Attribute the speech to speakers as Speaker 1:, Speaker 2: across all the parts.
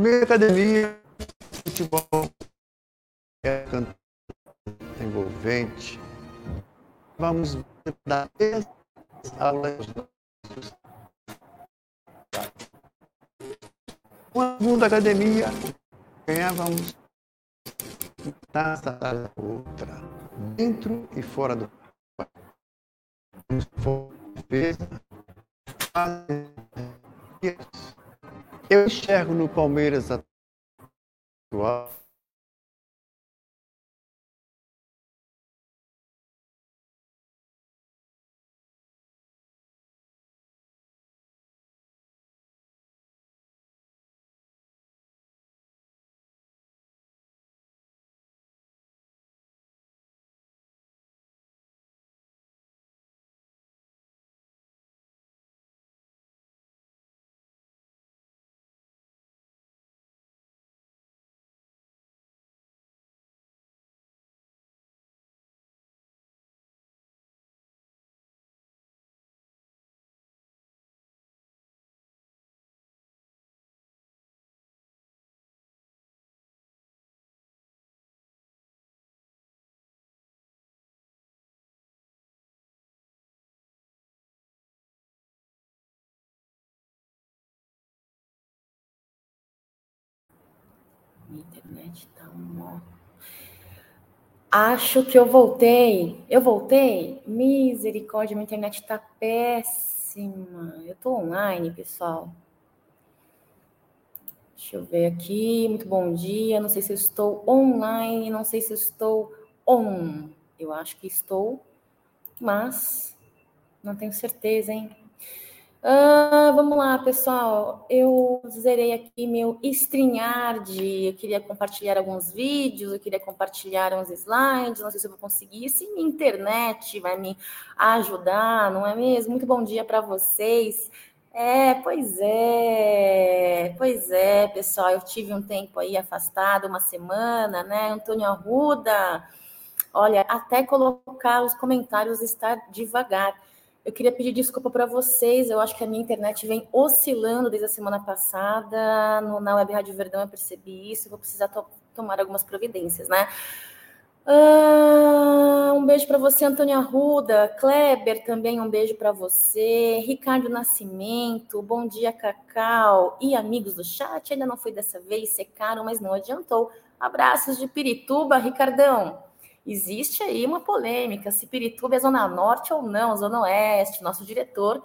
Speaker 1: Minha academia, futebol é envolvente. Vamos dar aulas. Uma segunda academia, ganhávamos taça da outra, dentro e fora do eu enxergo no Palmeiras atual
Speaker 2: Minha internet tá uma. Acho que eu voltei. Eu voltei? Misericórdia, minha internet tá péssima. Eu tô online, pessoal. Deixa eu ver aqui. Muito bom dia. Não sei se eu estou online, não sei se eu estou on. Eu acho que estou, mas não tenho certeza, hein? Ah, vamos lá, pessoal. Eu zerei aqui meu StreamYard. Eu queria compartilhar alguns vídeos, eu queria compartilhar uns slides. Não sei se eu vou conseguir. Se minha internet vai me ajudar, não é mesmo? Muito bom dia para vocês. É, pois é, pois é, pessoal. Eu tive um tempo aí afastado, uma semana, né? Antônio Arruda. Olha, até colocar os comentários está devagar. Eu queria pedir desculpa para vocês. Eu acho que a minha internet vem oscilando desde a semana passada. No, na Web Rádio Verdão eu percebi isso. Vou precisar to tomar algumas providências, né? Ah, um beijo para você, Antônia Arruda. Kleber, também um beijo para você. Ricardo Nascimento, bom dia, Cacau. E amigos do chat, ainda não foi dessa vez, secaram, mas não adiantou. Abraços de Pirituba, Ricardão existe aí uma polêmica se Pirituba é zona norte ou não, zona oeste. Nosso diretor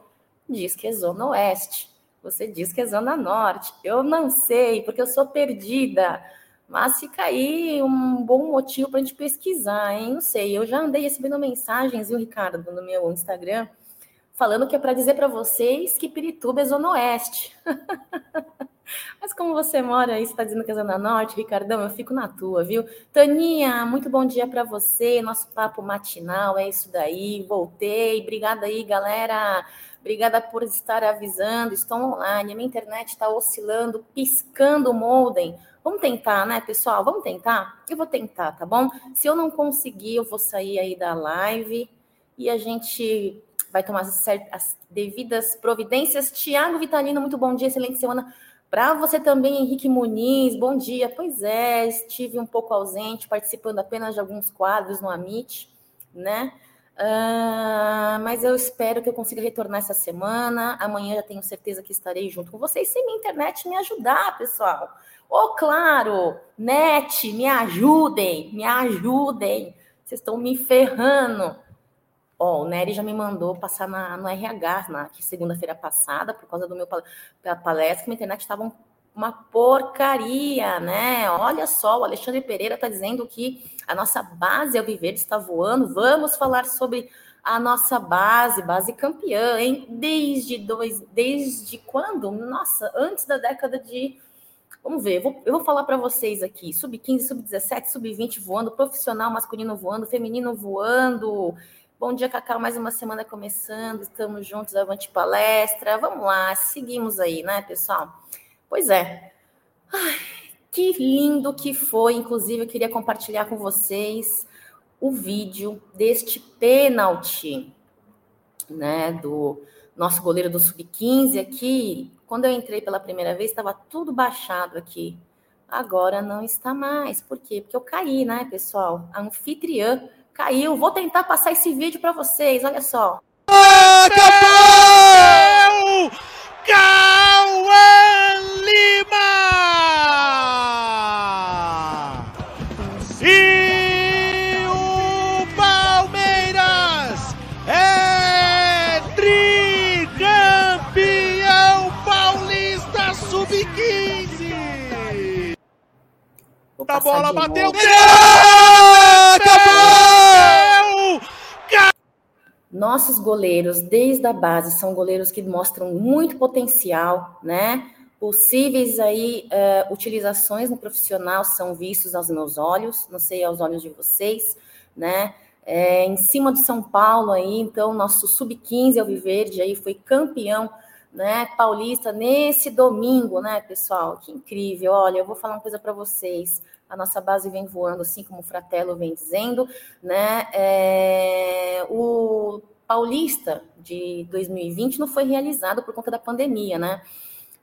Speaker 2: diz que é zona oeste. Você diz que é zona norte. Eu não sei, porque eu sou perdida. Mas fica aí um bom motivo para a gente pesquisar, hein? Não sei. Eu já andei recebendo mensagens, viu, Ricardo, no meu Instagram, falando que é para dizer para vocês que Pirituba é zona oeste. Mas como você mora você está dizendo que é Zona Norte, Ricardão, eu fico na tua, viu? Taninha, muito bom dia para você. Nosso papo matinal é isso daí. Voltei. Obrigada aí, galera. Obrigada por estar avisando. Estou online. A minha internet está oscilando, piscando o modem. Vamos tentar, né, pessoal? Vamos tentar? Eu vou tentar, tá bom? Se eu não conseguir, eu vou sair aí da live e a gente vai tomar as, as devidas providências. Tiago Vitalino, muito bom dia, excelente semana para você também, Henrique Muniz, bom dia. Pois é, estive um pouco ausente, participando apenas de alguns quadros no Amit, né? Uh, mas eu espero que eu consiga retornar essa semana. Amanhã já tenho certeza que estarei junto com vocês. Se minha internet me ajudar, pessoal. Ô, oh, claro, net, me ajudem, me ajudem. Vocês estão me ferrando. Ó, o Nery já me mandou passar na, no RH na segunda-feira passada, por causa do meu palestra, que minha internet estava uma porcaria, né? Olha só, o Alexandre Pereira está dizendo que a nossa base ao viver está voando. Vamos falar sobre a nossa base, base campeã, hein? Desde dois, desde quando? Nossa, antes da década de Vamos ver, vou, eu vou falar para vocês aqui: sub-15, sub-17, sub-20 voando, profissional masculino voando, feminino voando, Bom dia, Cacau. Mais uma semana começando. Estamos juntos, avante palestra. Vamos lá, seguimos aí, né, pessoal? Pois é. Ai, que lindo que foi. Inclusive, eu queria compartilhar com vocês o vídeo deste pênalti, né, do nosso goleiro do Sub-15 aqui. Quando eu entrei pela primeira vez, estava tudo baixado aqui. Agora não está mais. Por quê? Porque eu caí, né, pessoal? A anfitriã caiu. Vou tentar passar esse vídeo para vocês. Olha só.
Speaker 3: Acabou! Cauã Lima! E o Palmeiras é tricampeão paulista sub-15! A bola bateu! Acabou!
Speaker 2: Nossos goleiros, desde a base, são goleiros que mostram muito potencial, né? Possíveis aí uh, utilizações no profissional são vistos aos meus olhos, não sei aos olhos de vocês, né? É, em cima do São Paulo aí, então nosso sub-15 Alviverde aí foi campeão, né? Paulista nesse domingo, né, pessoal? Que incrível! Olha, eu vou falar uma coisa para vocês a nossa base vem voando, assim como o Fratello vem dizendo, né? É, o Paulista de 2020 não foi realizado por conta da pandemia, né?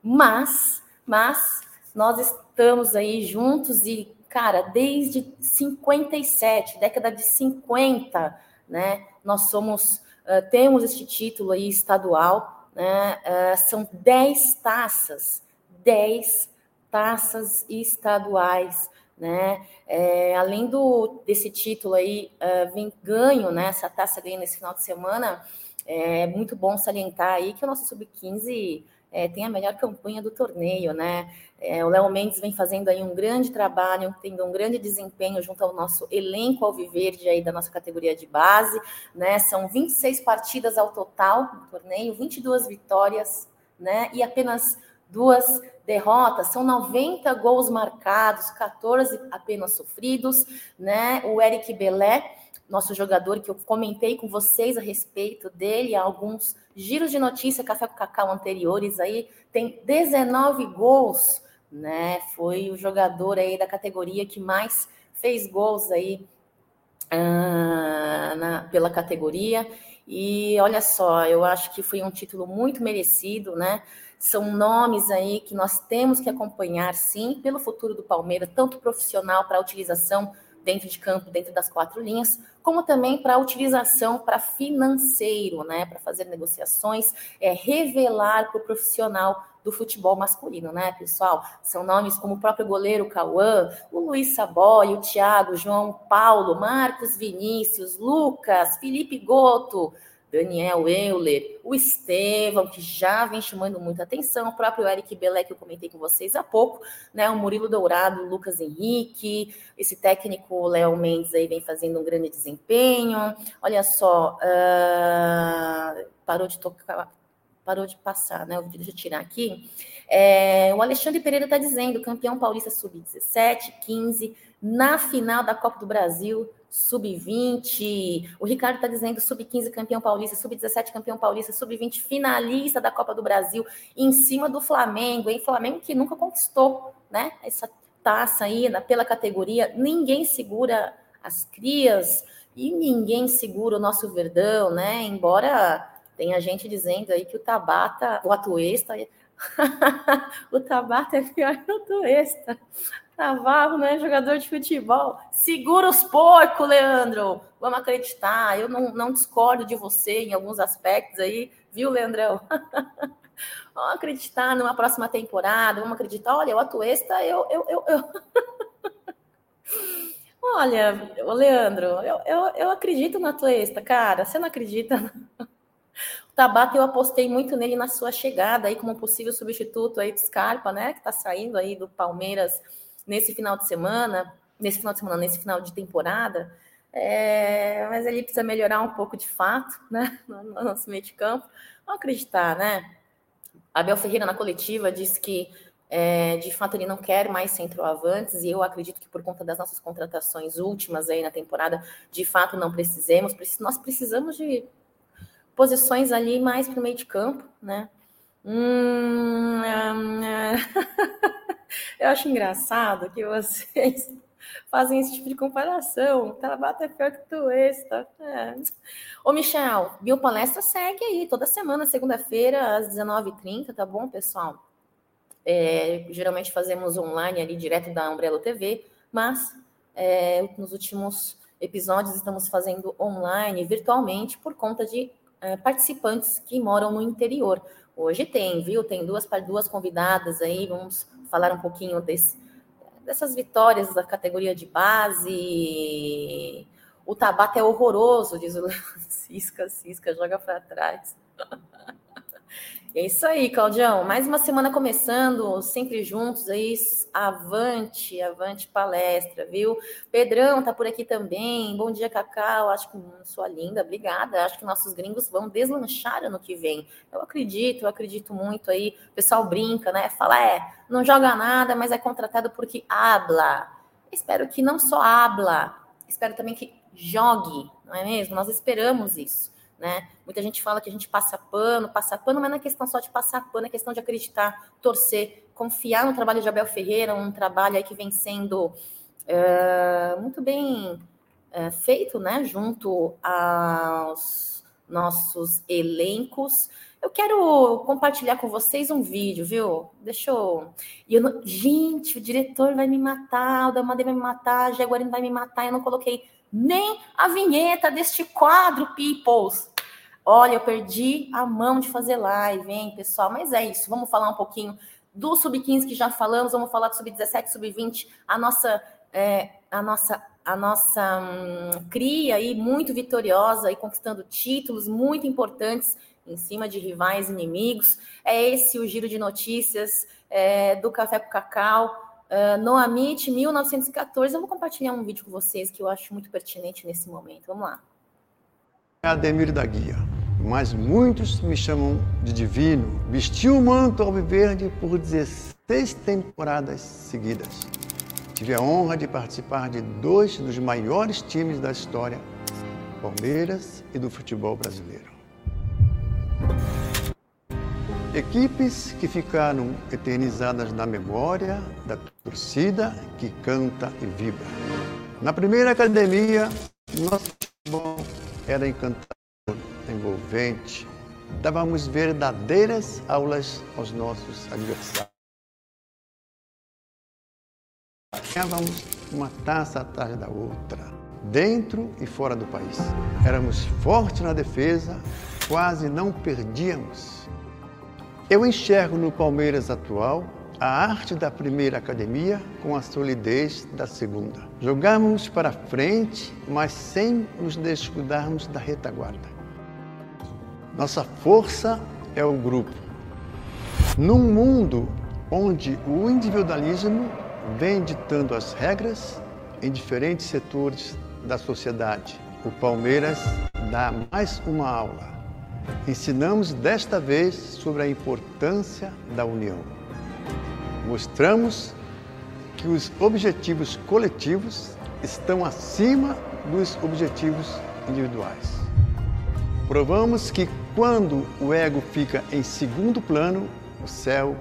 Speaker 2: Mas, mas nós estamos aí juntos e, cara, desde 57, década de 50, né? Nós somos, uh, temos este título aí estadual, né? Uh, são 10 taças, 10 taças estaduais né? É, além do desse título aí, uh, vem ganho, né? Essa taça ganha nesse final de semana. É muito bom salientar aí que o nosso sub-15 é, tem a melhor campanha do torneio, né? É, o Léo Mendes vem fazendo aí um grande trabalho, tendo um grande desempenho junto ao nosso elenco alviverde aí da nossa categoria de base, né? São 26 partidas ao total no torneio, 22 vitórias, né? E apenas duas derrotas, são 90 gols marcados, 14 apenas sofridos, né? O Eric Belé, nosso jogador que eu comentei com vocês a respeito dele, alguns giros de notícia Café com Cacau anteriores aí, tem 19 gols, né? Foi o jogador aí da categoria que mais fez gols aí uh, na, pela categoria. E olha só, eu acho que foi um título muito merecido, né? São nomes aí que nós temos que acompanhar, sim, pelo futuro do Palmeiras, tanto profissional para utilização dentro de campo, dentro das quatro linhas, como também para utilização para financeiro, né? Para fazer negociações, é, revelar para o profissional do futebol masculino, né, pessoal? São nomes como o próprio goleiro Cauã, o Luiz Saboy, o Thiago, João Paulo, Marcos Vinícius, Lucas, Felipe Goto, Daniel Euler, o Estevão, que já vem chamando muita atenção, o próprio Eric Belé, que eu comentei com vocês há pouco, né? O Murilo Dourado, o Lucas Henrique, esse técnico Léo Mendes aí vem fazendo um grande desempenho. Olha só, uh, parou de tocar, parou de passar, né? Deixa eu tirar aqui. É, o Alexandre Pereira está dizendo, campeão paulista sub-17, 15, na final da Copa do Brasil, sub-20. O Ricardo está dizendo sub-15 campeão paulista, sub-17 campeão paulista, sub-20 finalista da Copa do Brasil, em cima do Flamengo, hein? Flamengo que nunca conquistou, né? Essa taça aí na, pela categoria. Ninguém segura as crias e ninguém segura o nosso Verdão, né? Embora tenha gente dizendo aí que o Tabata, o Atuesta, o Tabata é pior que o Atuesta. Navarro, né? Jogador de futebol. Segura os porcos, Leandro. Vamos acreditar. Eu não, não discordo de você em alguns aspectos aí, viu, Leandrão? vamos acreditar numa próxima temporada. Vamos acreditar. Olha, o Atuesta, eu. eu, eu, eu... Olha, Leandro, eu, eu, eu acredito no Atuesta, cara. Você não acredita? O Tabata, eu apostei muito nele na sua chegada aí como possível substituto aí do Scarpa, né? Que tá saindo aí do Palmeiras nesse final de semana, nesse final de semana, nesse final de temporada, é, mas ele precisa melhorar um pouco de fato, né, no nosso meio de campo. Vamos acreditar, né? Abel Ferreira, na coletiva, disse que é, de fato ele não quer mais centroavantes, e eu acredito que por conta das nossas contratações últimas aí na temporada, de fato não precisemos, nós precisamos de posições ali mais para o meio de campo, né? Hum, hum, hum. Eu acho engraçado que vocês fazem esse tipo de comparação. Tabata é pior que tu, esse, tá? É. Ô, Michel, Biopalestra segue aí toda semana, segunda-feira, às 19h30, tá bom, pessoal? É, geralmente fazemos online ali, direto da Umbrella TV, mas é, nos últimos episódios estamos fazendo online, virtualmente, por conta de é, participantes que moram no interior. Hoje tem, viu? Tem duas, duas convidadas aí, vamos falar um pouquinho desse, dessas vitórias da categoria de base. O Tabata é horroroso, diz o Cisca, Cisca, joga para trás. É isso aí, Claudião. Mais uma semana começando, sempre juntos aí. Avante, avante palestra, viu? Pedrão tá por aqui também. Bom dia, Cacau. Acho que sua linda, obrigada. Acho que nossos gringos vão deslanchar ano que vem. Eu acredito, eu acredito muito aí. O pessoal brinca, né? Fala, é, não joga nada, mas é contratado porque habla. Espero que não só habla, espero também que jogue, não é mesmo? Nós esperamos isso. Né? Muita gente fala que a gente passa pano, passa pano, mas não é questão só de passar pano, é questão de acreditar, torcer, confiar no trabalho de Abel Ferreira, um trabalho que vem sendo é, muito bem é, feito, né? Junto aos nossos elencos. Eu quero compartilhar com vocês um vídeo, viu? Deixa eu. eu não... Gente, o diretor vai me matar, o Damadei vai me matar, a Jaguarino vai me matar. Eu não coloquei nem a vinheta deste quadro, Peoples. Olha, eu perdi a mão de fazer live, hein, pessoal? Mas é isso. Vamos falar um pouquinho do sub-15 que já falamos, vamos falar do sub-17, sub-20, a nossa, é, a nossa, a nossa hum, cria aí muito vitoriosa e conquistando títulos muito importantes em cima de rivais inimigos. É esse o giro de notícias é, do Café com Cacau. Uh, no Amit 1914, eu vou compartilhar um vídeo com vocês que eu acho muito pertinente nesse momento. Vamos lá.
Speaker 1: Ademir da Guia, mas muitos me chamam de divino. Vesti o manto alviverde por 16 temporadas seguidas. Tive a honra de participar de dois dos maiores times da história, Palmeiras e do futebol brasileiro. Equipes que ficaram eternizadas na memória da torcida que canta e vibra. Na primeira academia, nosso futebol era encantador, envolvente. Dávamos verdadeiras aulas aos nossos adversários. Ganhávamos uma taça atrás da outra, dentro e fora do país. Éramos fortes na defesa, quase não perdíamos. Eu enxergo no Palmeiras atual a arte da primeira academia com a solidez da segunda. Jogamos para frente, mas sem nos descuidarmos da retaguarda. Nossa força é o grupo. Num mundo onde o individualismo vem ditando as regras em diferentes setores da sociedade, o Palmeiras dá mais uma aula. Ensinamos desta vez sobre a importância da união mostramos que os objetivos coletivos estão acima dos objetivos individuais. Provamos que quando o ego fica em segundo plano, o céu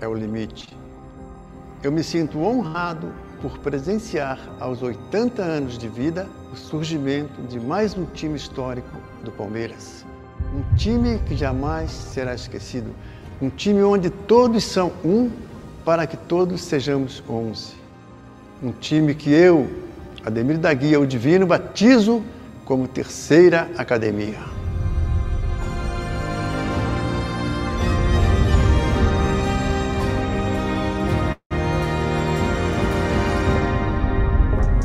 Speaker 1: é o limite. Eu me sinto honrado por presenciar aos 80 anos de vida o surgimento de mais um time histórico do Palmeiras. Um time que jamais será esquecido. Um time onde todos são um para que todos sejamos onze. Um time que eu, Ademir da Guia, o Divino, batizo como terceira academia.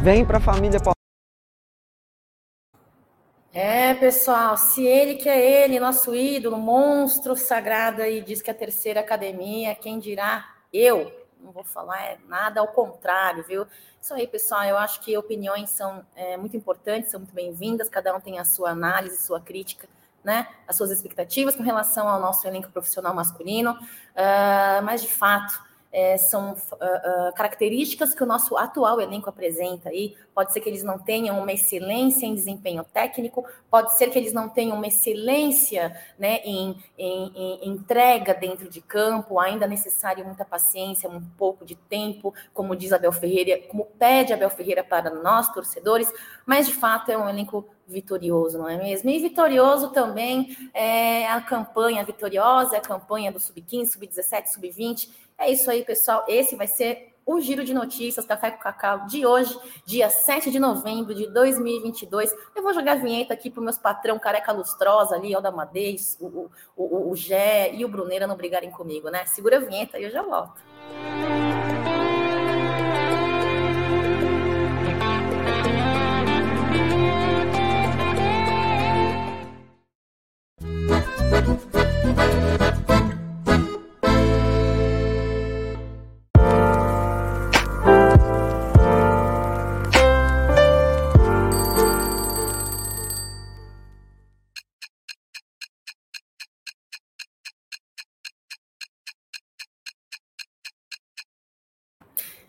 Speaker 4: Vem para a família
Speaker 2: é, pessoal, se ele que é ele, nosso ídolo, monstro sagrado aí, diz que é a terceira academia, quem dirá eu não vou falar é nada ao contrário, viu? Isso aí, pessoal. Eu acho que opiniões são é, muito importantes, são muito bem-vindas. Cada um tem a sua análise, sua crítica, né? As suas expectativas com relação ao nosso elenco profissional masculino. Uh, mas, de fato, é, são uh, uh, características que o nosso atual elenco apresenta aí. Pode ser que eles não tenham uma excelência em desempenho técnico, pode ser que eles não tenham uma excelência né, em, em, em entrega dentro de campo, ainda necessário muita paciência, um pouco de tempo, como diz Abel Ferreira, como pede Abel Ferreira para nós, torcedores, mas de fato é um elenco vitorioso, não é mesmo? E vitorioso também é a campanha vitoriosa, é a campanha do Sub-15, Sub-17, Sub-20 é isso aí, pessoal. Esse vai ser o giro de notícias Café com Cacau de hoje, dia 7 de novembro de 2022. Eu vou jogar a vinheta aqui para os meus patrão careca lustrosa ali, Alda Madez, o, o, o, o Gé e o Bruneira não brigarem comigo, né? Segura a vinheta e eu já volto.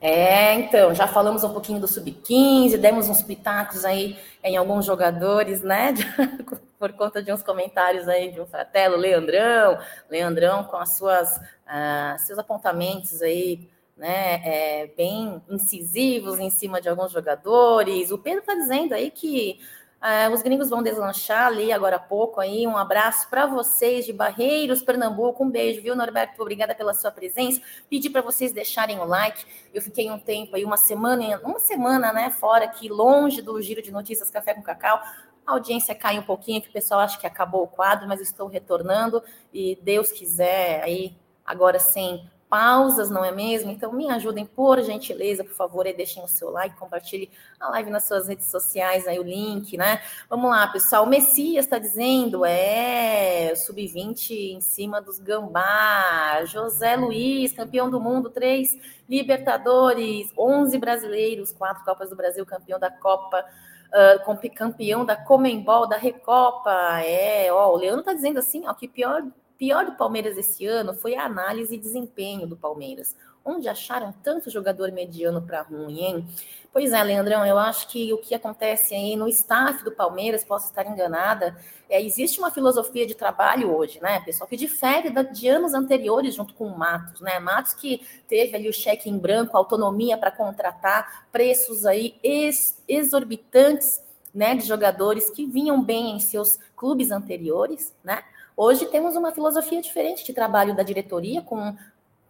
Speaker 2: É, então, já falamos um pouquinho do Sub-15, demos uns pitacos aí em alguns jogadores, né? Por conta de uns comentários aí de um fratelo, Leandrão, Leandrão com as suas, uh, seus apontamentos aí, né, é, bem incisivos em cima de alguns jogadores. O Pedro está dizendo aí que Uh, os gringos vão deslanchar ali agora há pouco aí. Um abraço para vocês de Barreiros, Pernambuco. Um beijo, viu, Norberto? Obrigada pela sua presença. Pedi para vocês deixarem o like. Eu fiquei um tempo aí, uma semana, uma semana, né, fora aqui, longe do giro de notícias Café com Cacau. A audiência cai um pouquinho, que o pessoal acha que acabou o quadro, mas estou retornando e Deus quiser aí agora sem pausas, não é mesmo? Então me ajudem, por gentileza, por favor, e deixem o seu like, compartilhe a live nas suas redes sociais, aí o link, né? Vamos lá, pessoal. O Messias está dizendo, é, sub-20 em cima dos gambá. José Luiz, campeão do mundo, três Libertadores, 11 brasileiros, quatro Copas do Brasil, campeão da Copa. Uh, campeão da Comembol, da Recopa, é, ó, o Leandro tá dizendo assim, ó, que pior pior do Palmeiras esse ano foi a análise e desempenho do Palmeiras. Onde acharam tanto jogador mediano para ruim, hein? Pois é, Leandrão, eu acho que o que acontece aí no staff do Palmeiras, posso estar enganada, é, existe uma filosofia de trabalho hoje, né, pessoal, que difere de anos anteriores junto com o Matos, né? Matos que teve ali o cheque em branco, autonomia para contratar, preços aí ex exorbitantes, né, de jogadores que vinham bem em seus clubes anteriores, né? Hoje temos uma filosofia diferente de trabalho da diretoria, com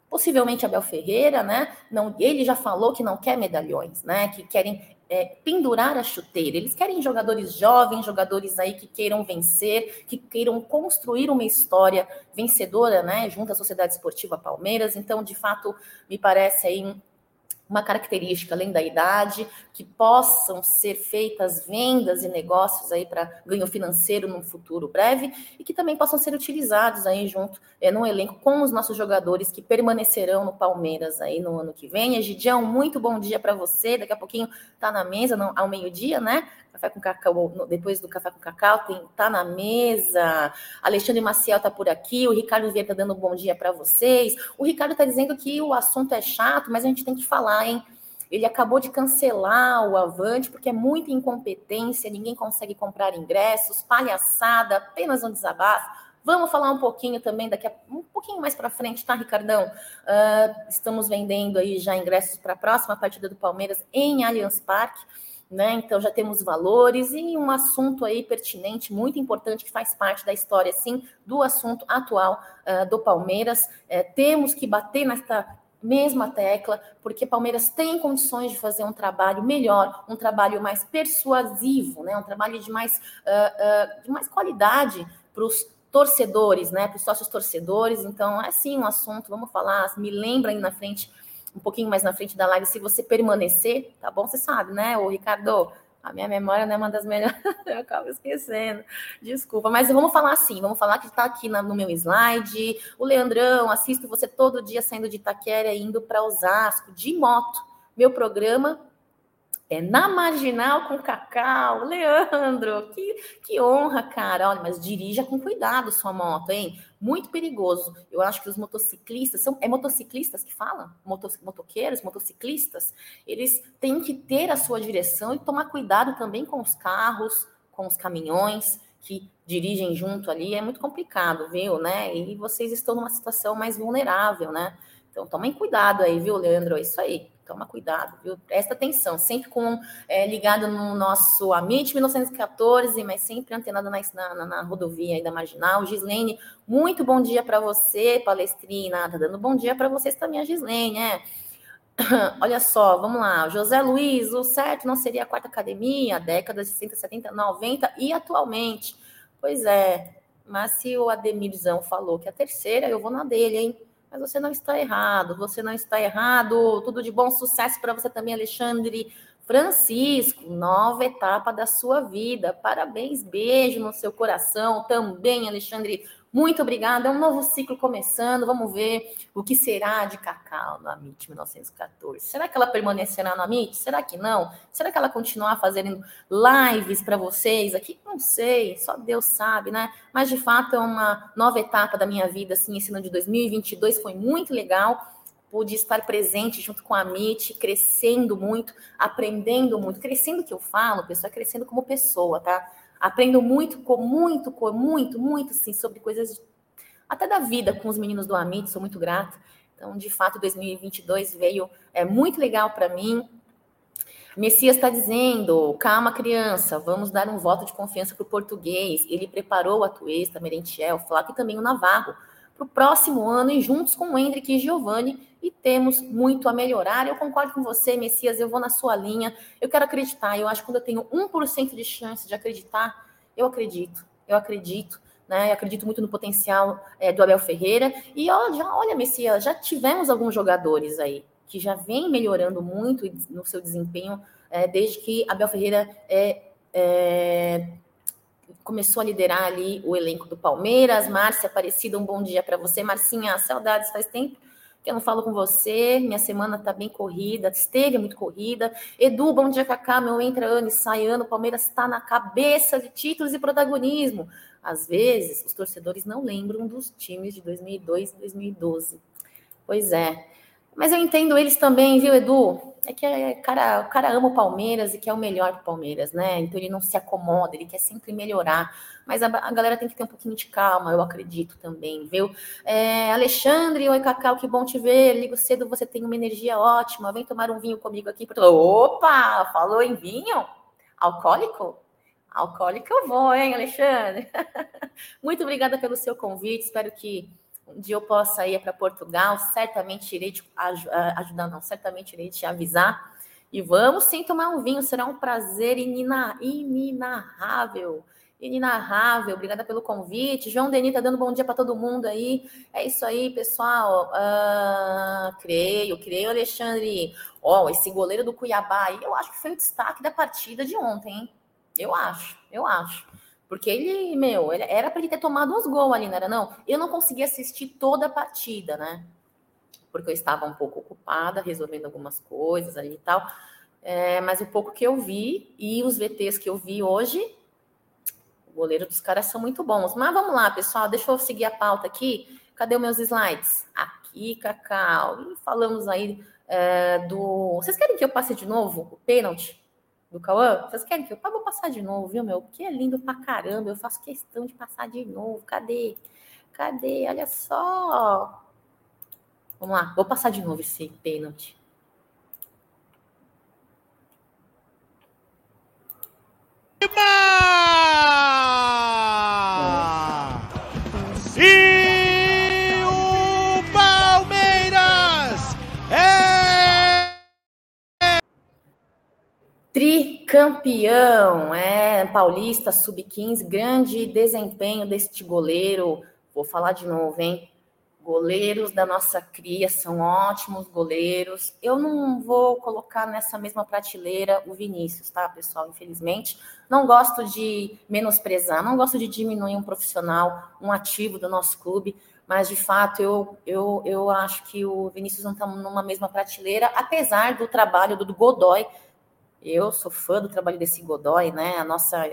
Speaker 2: possivelmente Abel Ferreira, né? Não, ele já falou que não quer medalhões, né? Que querem é, pendurar a chuteira. Eles querem jogadores jovens, jogadores aí que queiram vencer, que queiram construir uma história vencedora, né? Junto à Sociedade Esportiva Palmeiras. Então, de fato, me parece aí uma característica, além da idade, que possam ser feitas vendas e negócios aí para ganho financeiro no futuro breve e que também possam ser utilizados aí junto é, no elenco com os nossos jogadores que permanecerão no Palmeiras aí no ano que vem. Egidião, muito bom dia para você. Daqui a pouquinho tá na mesa no, ao meio-dia, né? Café com Cacau, depois do Café com Cacau, tem, tá na mesa. Alexandre Maciel tá por aqui, o Ricardo Vieira tá dando um bom dia para vocês. O Ricardo tá dizendo que o assunto é chato, mas a gente tem que falar, hein? Ele acabou de cancelar o Avante porque é muita incompetência, ninguém consegue comprar ingressos, palhaçada, apenas um desabafo. Vamos falar um pouquinho também daqui a um pouquinho mais para frente, tá, Ricardão? Uh, estamos vendendo aí já ingressos para a próxima partida do Palmeiras em Allianz Parque né? Então já temos valores e um assunto aí pertinente, muito importante, que faz parte da história, sim, do assunto atual uh, do Palmeiras. Uh, temos que bater nesta mesma tecla, porque Palmeiras tem condições de fazer um trabalho melhor, um trabalho mais persuasivo, né? Um trabalho de mais, uh, de mais qualidade para os torcedores, né? Para os sócios torcedores. Então, é sim um assunto, vamos falar, me lembra aí na frente um pouquinho mais na frente da live, se você permanecer, tá bom? Você sabe, né, o Ricardo? A minha memória não é uma das melhores, eu acabo esquecendo. Desculpa, mas vamos falar assim, vamos falar que está aqui no meu slide. O Leandrão, assisto você todo dia saindo de Itaquera indo para Osasco de moto. Meu programa É na marginal com cacau. Leandro, que, que honra, cara. Olha, mas dirija com cuidado sua moto, hein? Muito perigoso. Eu acho que os motociclistas, são, é motociclistas que falam? Motos, motoqueiros, motociclistas, eles têm que ter a sua direção e tomar cuidado também com os carros, com os caminhões que dirigem junto ali. É muito complicado, viu, né? E vocês estão numa situação mais vulnerável, né? Então tomem cuidado aí, viu, Leandro? É isso aí. Toma cuidado, viu? Presta atenção, sempre com é, ligado no nosso Amit 1914, mas sempre antenado na, na, na rodovia aí da Marginal. Gislene, muito bom dia para você, Palestrina. Tá dando bom dia para vocês também, a Gislene, é. Olha só, vamos lá. José Luiz, o certo não seria a quarta academia, décadas de 60, 70, 90 e atualmente. Pois é, mas se o Ademirzão falou que a terceira, eu vou na dele, hein? Mas você não está errado, você não está errado. Tudo de bom sucesso para você também, Alexandre Francisco. Nova etapa da sua vida. Parabéns, beijo no seu coração também, Alexandre muito obrigada. É um novo ciclo começando. Vamos ver o que será de Cacau no Amit 1914. Será que ela permanecerá no Amit? Será que não? Será que ela continuar fazendo lives para vocês aqui? Não sei, só Deus sabe, né? Mas de fato é uma nova etapa da minha vida. Assim, esse ano de 2022 foi muito legal. Pude estar presente junto com a Amit, crescendo muito, aprendendo muito, crescendo o que eu falo, pessoal, é crescendo como pessoa, tá? Aprendo muito, com muito, com muito, muito, sim, sobre coisas até da vida com os meninos do Amit, sou muito grata. Então, de fato, 2022 veio é muito legal para mim. Messias está dizendo: calma, criança, vamos dar um voto de confiança para o português. Ele preparou a Tuesta, Merentiel, Flaco e também o Navarro para o próximo ano e juntos com o Hendrick e Giovanni e temos muito a melhorar. Eu concordo com você, Messias, eu vou na sua linha. Eu quero acreditar. Eu acho que quando eu tenho 1% de chance de acreditar, eu acredito. Eu acredito. Né? Eu acredito muito no potencial é, do Abel Ferreira. E ó, já, olha, Messias, já tivemos alguns jogadores aí que já vem melhorando muito no seu desempenho é, desde que Abel Ferreira é, é começou a liderar ali o elenco do Palmeiras. Márcia Aparecida, um bom dia para você. Marcinha, saudades, faz tempo que eu não falo com você. Minha semana tá bem corrida, esteve muito corrida. Edu, bom dia, Cacá. Meu entra ano e sai ano. Palmeiras está na cabeça de títulos e protagonismo. Às vezes, os torcedores não lembram dos times de 2002 e 2012. Pois é. Mas eu entendo eles também, viu, Edu? é que é, cara, o cara ama o Palmeiras e quer o melhor para o Palmeiras, né? Então ele não se acomoda, ele quer sempre melhorar. Mas a, a, galera tem que ter um pouquinho de calma, eu acredito também, viu? É, Alexandre, oi Cacau, que bom te ver. Ligo cedo, você tem uma energia ótima. Vem tomar um vinho comigo aqui. Opa, falou em vinho? Alcoólico? Alcoólico eu vou, hein, Alexandre? Muito obrigada pelo seu convite. Espero que um dia eu possa ir para Portugal, certamente irei te ajudar, não, certamente irei te avisar. E vamos sim tomar um vinho, será um prazer inenarrável. Inenarrável, obrigada pelo convite. João Denis tá dando bom dia para todo mundo aí. É isso aí, pessoal. Uh, creio, creio, Alexandre. Ó, oh, esse goleiro do Cuiabá aí, eu acho que foi o destaque da partida de ontem, hein? Eu acho, eu acho. Porque ele, meu, ele, era para ele ter tomado uns gols ali, não era não? Eu não consegui assistir toda a partida, né? Porque eu estava um pouco ocupada, resolvendo algumas coisas ali e tal. É, mas o pouco que eu vi e os VTs que eu vi hoje, o goleiro dos caras são muito bons. Mas vamos lá, pessoal, deixa eu seguir a pauta aqui. Cadê os meus slides? Aqui, Cacau. E falamos aí é, do. Vocês querem que eu passe de novo o pênalti? Do Cauã? Vocês querem que eu vou passar de novo, viu, meu? Que é lindo pra caramba. Eu faço questão de passar de novo. Cadê? Cadê? Olha só. Vamos lá, vou passar de novo esse pênalti. Tricampeão, é, Paulista, sub-15, grande desempenho deste goleiro. Vou falar de novo, hein? Goleiros da nossa cria são ótimos goleiros. Eu não vou colocar nessa mesma prateleira o Vinícius, tá, pessoal? Infelizmente, não gosto de menosprezar, não gosto de diminuir um profissional, um ativo do nosso clube, mas de fato eu, eu, eu acho que o Vinícius não está numa mesma prateleira, apesar do trabalho do Godoy Eu sou fã do trabalho desse Godoy, né? A nossa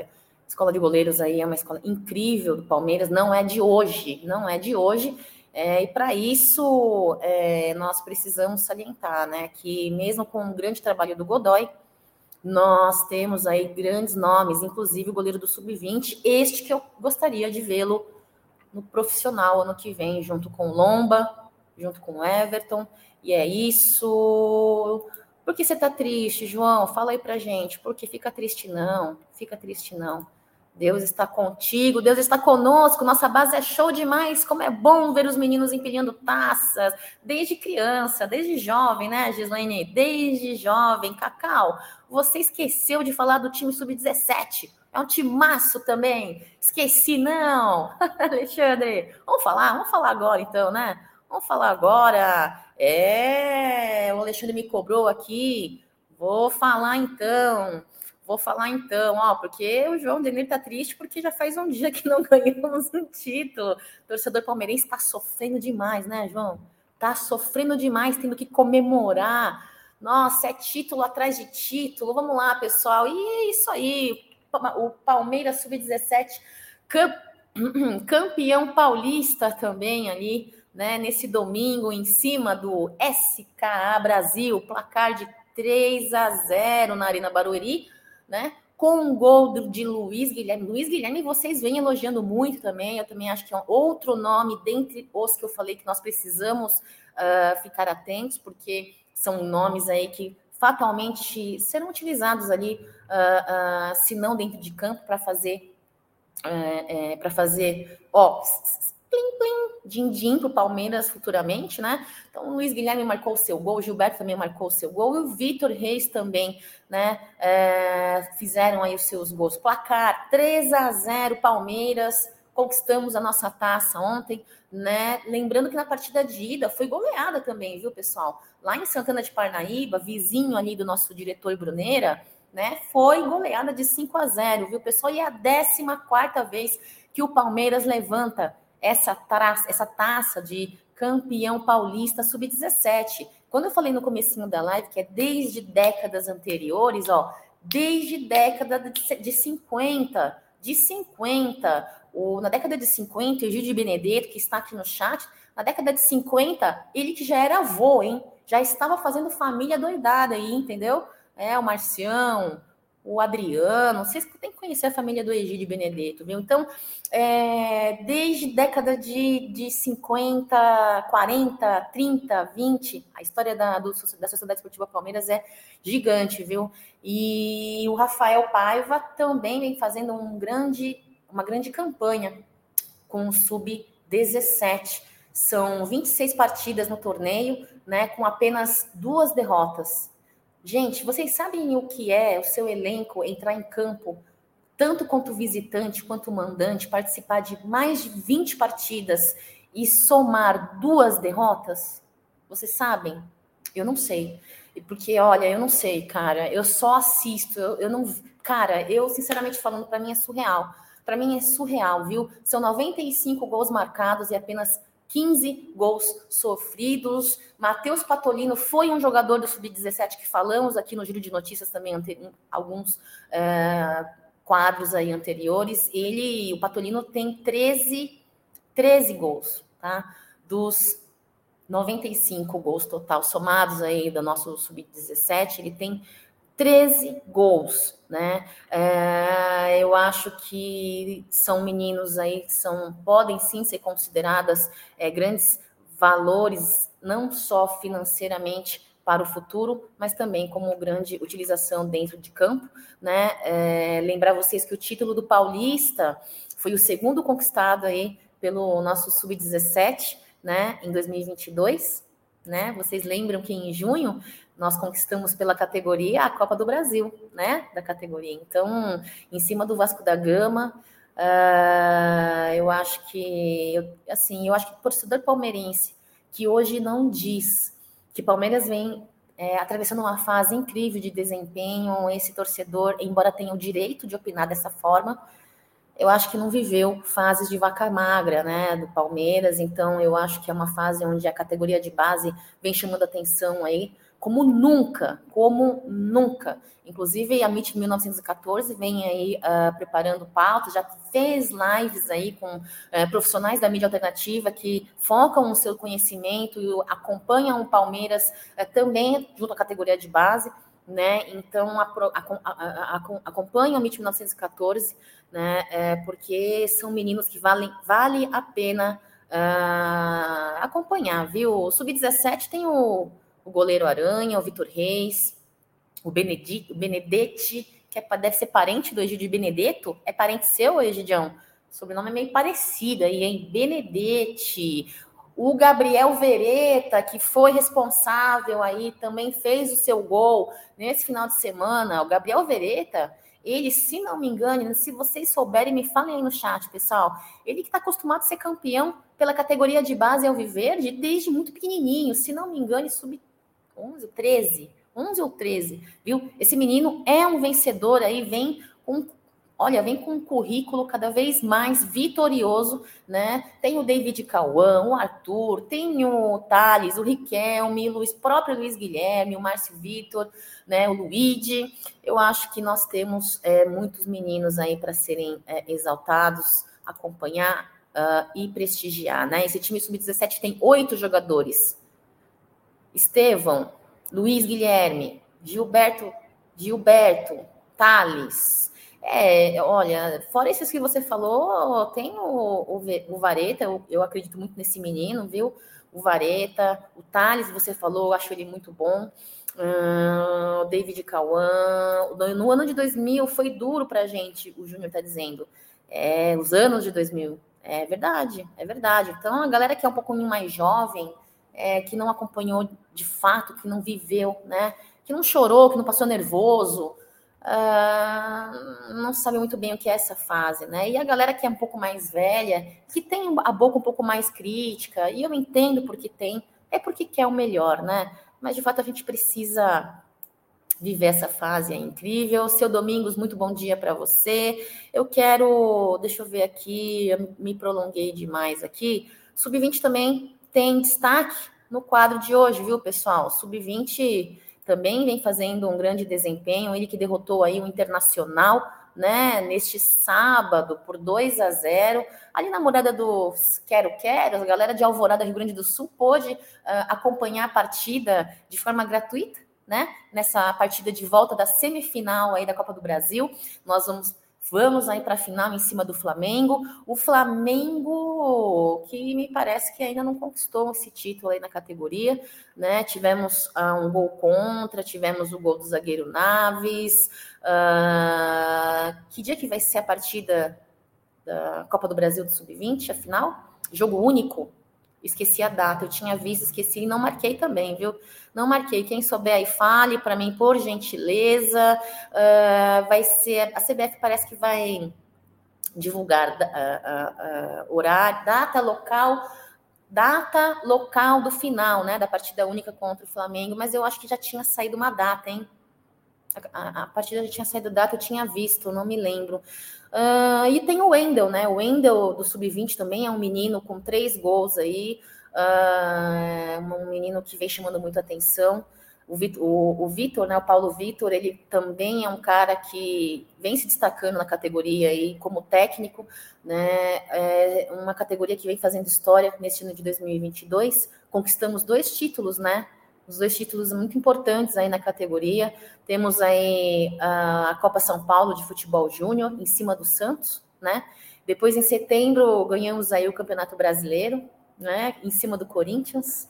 Speaker 2: escola de goleiros aí é uma escola incrível do Palmeiras, não é de hoje, não é de hoje. É, e para isso, é, nós precisamos salientar, né, que mesmo com o grande trabalho do Godoy, nós temos aí grandes nomes, inclusive o goleiro do Sub-20, este que eu gostaria de vê-lo no profissional ano que vem, junto com o Lomba, junto com o Everton. E é isso. Por que você tá triste, João? Fala aí pra gente. Por que fica triste não? Fica triste não. Deus está contigo, Deus está conosco, nossa base é show demais. Como é bom ver os meninos empilhando taças, desde criança, desde jovem, né, Gislaine? Desde jovem. Cacau, você esqueceu de falar do time sub-17. É um timaço também. Esqueci, não. Alexandre, vamos falar? Vamos falar agora, então, né? Vamos falar agora. É, o Alexandre me cobrou aqui. Vou falar então. Vou falar então, ó, porque o João Denir tá triste porque já faz um dia que não ganhamos um título. O torcedor palmeirense está sofrendo demais, né, João? Tá sofrendo demais, tendo que comemorar. Nossa, é título atrás de título. Vamos lá, pessoal. E é isso aí. O Palmeiras Sub-17, campeão paulista também ali, né? Nesse domingo, em cima do SKA Brasil, placar de 3 a 0 na Arena Barueri né? Com um gol de Luiz Guilherme. Luiz Guilherme, vocês vêm elogiando muito também. Eu também acho que é um outro nome dentre os que eu falei que nós precisamos uh, ficar atentos, porque são nomes aí que fatalmente serão utilizados ali, uh, uh, se não dentro de campo, para fazer, uh, uh, para fazer, ó, plim, plim, din-din para o Palmeiras futuramente, né? Então, o Luiz Guilherme marcou o seu gol, o Gilberto também marcou o seu gol, e o Vitor Reis também, né? É, fizeram aí os seus gols. Placar 3 a 0 Palmeiras, conquistamos a nossa taça ontem, né? Lembrando que na partida de ida foi goleada também, viu, pessoal? Lá em Santana de Parnaíba, vizinho ali do nosso diretor Bruneira, né? Foi goleada de 5 a 0, viu, pessoal? E é a 14 quarta vez que o Palmeiras levanta essa, taça, essa taça de campeão paulista sub-17. Quando eu falei no comecinho da live que é desde décadas anteriores, ó, desde década de, de 50, de 50, o, na década de 50, o Gil Benedetto, que está aqui no chat, na década de 50, ele que já era avô, hein? Já estava fazendo família doidada aí, entendeu? É, o Marcião, o Adriano, vocês têm que conhecer a família do Egídio Benedetto, viu? Então, é, desde década de, de 50, 40, 30, 20, a história da, do, da Sociedade Esportiva Palmeiras é gigante, viu? E o Rafael Paiva também vem fazendo um grande, uma grande campanha com o Sub-17. São 26 partidas no torneio, né, com apenas duas derrotas. Gente, vocês sabem o que é o seu elenco entrar em campo, tanto quanto visitante quanto mandante, participar de mais de 20 partidas e somar duas derrotas? Vocês sabem? Eu não sei. Porque, olha, eu não sei, cara. Eu só assisto. Eu, eu não. Cara, eu, sinceramente falando, para mim é surreal. Para mim é surreal, viu? São 95 gols marcados e apenas 15 gols sofridos. Matheus Patolino foi um jogador do Sub-17 que falamos aqui no Giro de Notícias também, alguns é, quadros aí anteriores. Ele, o Patolino tem 13, 13 gols, tá? Dos 95 gols total somados aí do nosso Sub-17, ele tem 13 gols, né? É, eu acho que são meninos aí que são, podem sim ser consideradas é, grandes valores, não só financeiramente para o futuro, mas também como grande utilização dentro de campo, né? É, lembrar vocês que o título do Paulista foi o segundo conquistado aí pelo nosso sub-17, né? Em 2022, né? Vocês lembram que em junho nós conquistamos pela categoria a Copa do Brasil, né? Da categoria. Então, em cima do Vasco da Gama, uh, eu acho que, eu, assim, eu acho que o torcedor palmeirense que hoje não diz que Palmeiras vem é, atravessando uma fase incrível de desempenho, esse torcedor, embora tenha o direito de opinar dessa forma, eu acho que não viveu fases de vaca magra, né, do Palmeiras, então eu acho que é uma fase onde a categoria de base vem chamando atenção aí como nunca, como nunca. Inclusive, a MIT 1914 vem aí uh, preparando pauta, já fez lives aí com uh, profissionais da mídia alternativa que focam no seu conhecimento e acompanham o Palmeiras uh, também junto à categoria de base, né? Então, a, a, a, acompanham o MIT 1914, né? É, porque são meninos que valem, vale a pena acompanhar, viu? O Sub-17 tem o, o goleiro Aranha, o Vitor Reis, o, Benedito, o Benedetti, que é, deve ser parente do Egidio Benedetto, é parente seu, Egidião? Sobrenome é meio parecido aí, hein? Benedetti. O Gabriel Vereta, que foi responsável aí, também fez o seu gol nesse final de semana. O Gabriel Vereta, ele, se não me engano, se vocês souberem, me falem aí no chat, pessoal. Ele que está acostumado a ser campeão pela categoria de base Alviverde desde muito pequenininho. Se não me engano, sub 11, 13. 11 ou 13, viu? Esse menino é um vencedor aí, vem com olha, vem com um currículo cada vez mais vitorioso, né? Tem o David Cauã, o Arthur, tem o Thales, o Riquelme, o Luiz, próprio Luiz Guilherme, o Márcio Vitor, né? O Luigi. Eu acho que nós temos é, muitos meninos aí para serem é, exaltados, acompanhar uh, e prestigiar, né? Esse time sub-17 tem oito jogadores. Estevão, Luiz Guilherme, Gilberto, Gilberto, Thales. É, olha, fora esses que você falou, tem o, o, o Vareta, eu, eu, acredito muito nesse menino, viu? O Vareta, o Thales, você falou, eu acho ele muito bom. O David Cauã. No ano de 2000 foi duro pra gente, o Júnior tá dizendo. É, os anos de 2000. É verdade, é verdade. Então, a galera que é um pouquinho mais jovem, é, que não acompanhou de fato, que não viveu, né? Que não chorou, que não passou nervoso, uh, não sabe muito bem o que é essa fase, né? E a galera que é um pouco mais velha, que tem a boca um pouco mais crítica, e eu entendo porque tem, é porque quer o melhor, né? Mas de fato a gente precisa viver essa fase é incrível. Seu Domingos, muito bom dia para você. Eu quero, deixa eu ver aqui, eu me prolonguei demais aqui. Sub-20 também tem destaque no quadro de hoje, viu, pessoal? Sub-20 também vem fazendo um grande desempenho, ele que derrotou aí o Internacional, né, neste sábado por 2 a 0. Ali na morada do Quero Quero, a galera de Alvorada, Rio Grande do Sul, pôde uh, acompanhar a partida de forma gratuita, né, nessa partida de volta da semifinal aí da Copa do Brasil. Nós vamos Vamos aí para a final em cima do Flamengo. O Flamengo, que me parece que ainda não conquistou esse título aí na categoria, né? Tivemos uh, um gol contra, tivemos o gol do zagueiro Naves. Uh, que dia que vai ser a partida da Copa do Brasil do Sub-20, a final? Jogo único? Esqueci a data, eu tinha visto, esqueci e não marquei também, viu? Não marquei. Quem souber aí, fale para mim, por gentileza. Uh, vai ser. A CBF parece que vai divulgar uh, uh, horário, data local, data local do final, né? Da partida única contra o Flamengo, mas eu acho que já tinha saído uma data, hein? A, a partida já tinha saído data, eu tinha visto, não me lembro. Uh, e tem o Wendel, né? O Wendel do Sub-20 também é um menino com três gols aí, uh, um menino que vem chamando muito atenção. O, Vitor, o Vitor, né, o Paulo Vitor, ele também é um cara que vem se destacando na categoria aí como técnico, né? É uma categoria que vem fazendo história neste ano de 2022. Conquistamos dois títulos, né? Os dois títulos muito importantes aí na categoria. Temos aí a Copa São Paulo de Futebol Júnior em cima do Santos, né? Depois em setembro ganhamos aí o Campeonato Brasileiro, né? Em cima do Corinthians.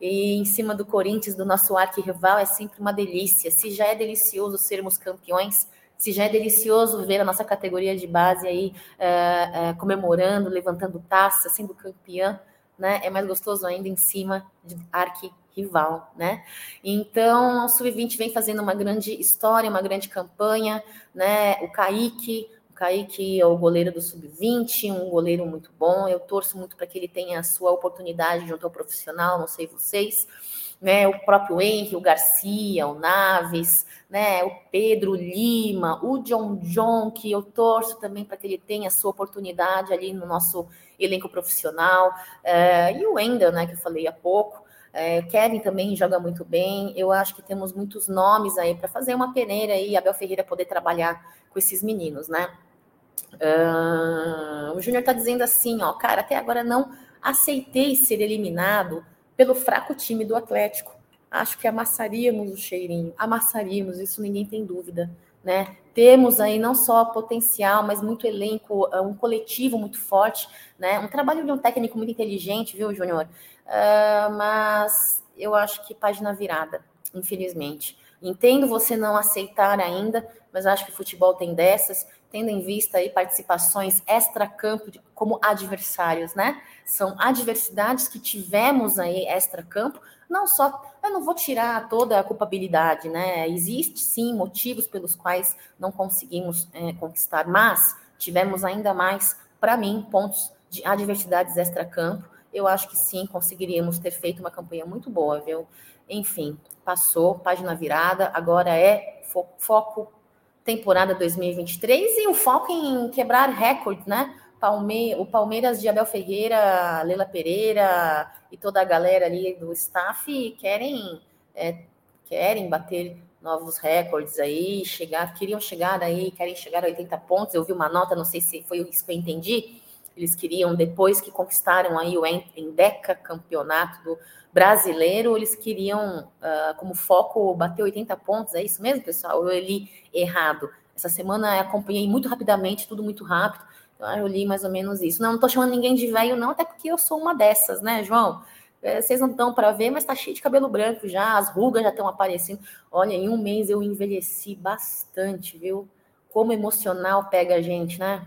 Speaker 2: E em cima do Corinthians, do nosso arquirrival, é sempre uma delícia. Se já é delicioso sermos campeões, se já é delicioso ver a nossa categoria de base aí uh, uh, comemorando, levantando taça, sendo campeã, né? É mais gostoso ainda em cima de arqui rival, né? Então, o Sub-20 vem fazendo uma grande história, uma grande campanha, né? O Kaique, o Kaique é o goleiro do Sub-20, um goleiro muito bom. Eu torço muito para que ele tenha a sua oportunidade junto ao profissional, não sei vocês. Né, o próprio Henrique, o Garcia, o Naves, né, o Pedro Lima, o John John, que eu torço também para que ele tenha a sua oportunidade ali no nosso elenco profissional, é, e o Wendel, né, que eu falei há pouco, É, Kevin também joga muito bem. Eu acho que temos muitos nomes aí para fazer uma peneira e Abel Ferreira poder trabalhar com esses meninos, né? Uh, o Júnior está dizendo assim, ó, cara, até agora não aceitei ser eliminado pelo fraco time do Atlético. Acho que amassaríamos o cheirinho, amassaríamos, isso ninguém tem dúvida, né? Temos aí não só potencial, mas muito elenco, um coletivo muito forte, né? Um trabalho de um técnico muito inteligente, viu, Júnior? Uh, mas eu acho que página virada, infelizmente. Entendo você não aceitar ainda, mas acho que o futebol tem dessas tendo em vista aí participações extra-campo como adversários, né? São adversidades que tivemos aí extra-campo, não só, eu não vou tirar toda a culpabilidade, né? Existe sim motivos pelos quais não conseguimos é, conquistar, mas tivemos ainda mais, para mim, pontos de adversidades extra-campo. Eu acho que sim, conseguiríamos ter feito uma campanha muito boa, viu? Enfim, passou, página virada, agora é fo foco temporada 2023 e o foco em quebrar recorde, né? Palme o Palmeiras de Abel Ferreira, Leila Pereira e toda a galera ali do staff querem é, querem bater novos recordes aí, chegar, queriam chegar aí, querem chegar a 80 pontos. Eu vi uma nota, não sei se foi isso que eu entendi. Eles queriam, depois que conquistaram aí o Endeca campeonato do brasileiro, eles queriam, uh, como foco, bater 80 pontos. É isso mesmo, pessoal? Eu li errado. Essa semana acompanhei muito rapidamente, tudo muito rápido. Então, eu li mais ou menos isso. Não, não chamando ninguém de velho, não, até porque eu sou uma dessas, né, João? É, vocês não estão para ver, mas tá cheio de cabelo branco já, as rugas já estão aparecendo. Olha, em um mês eu envelheci bastante, viu? Como emocional pega a gente, né?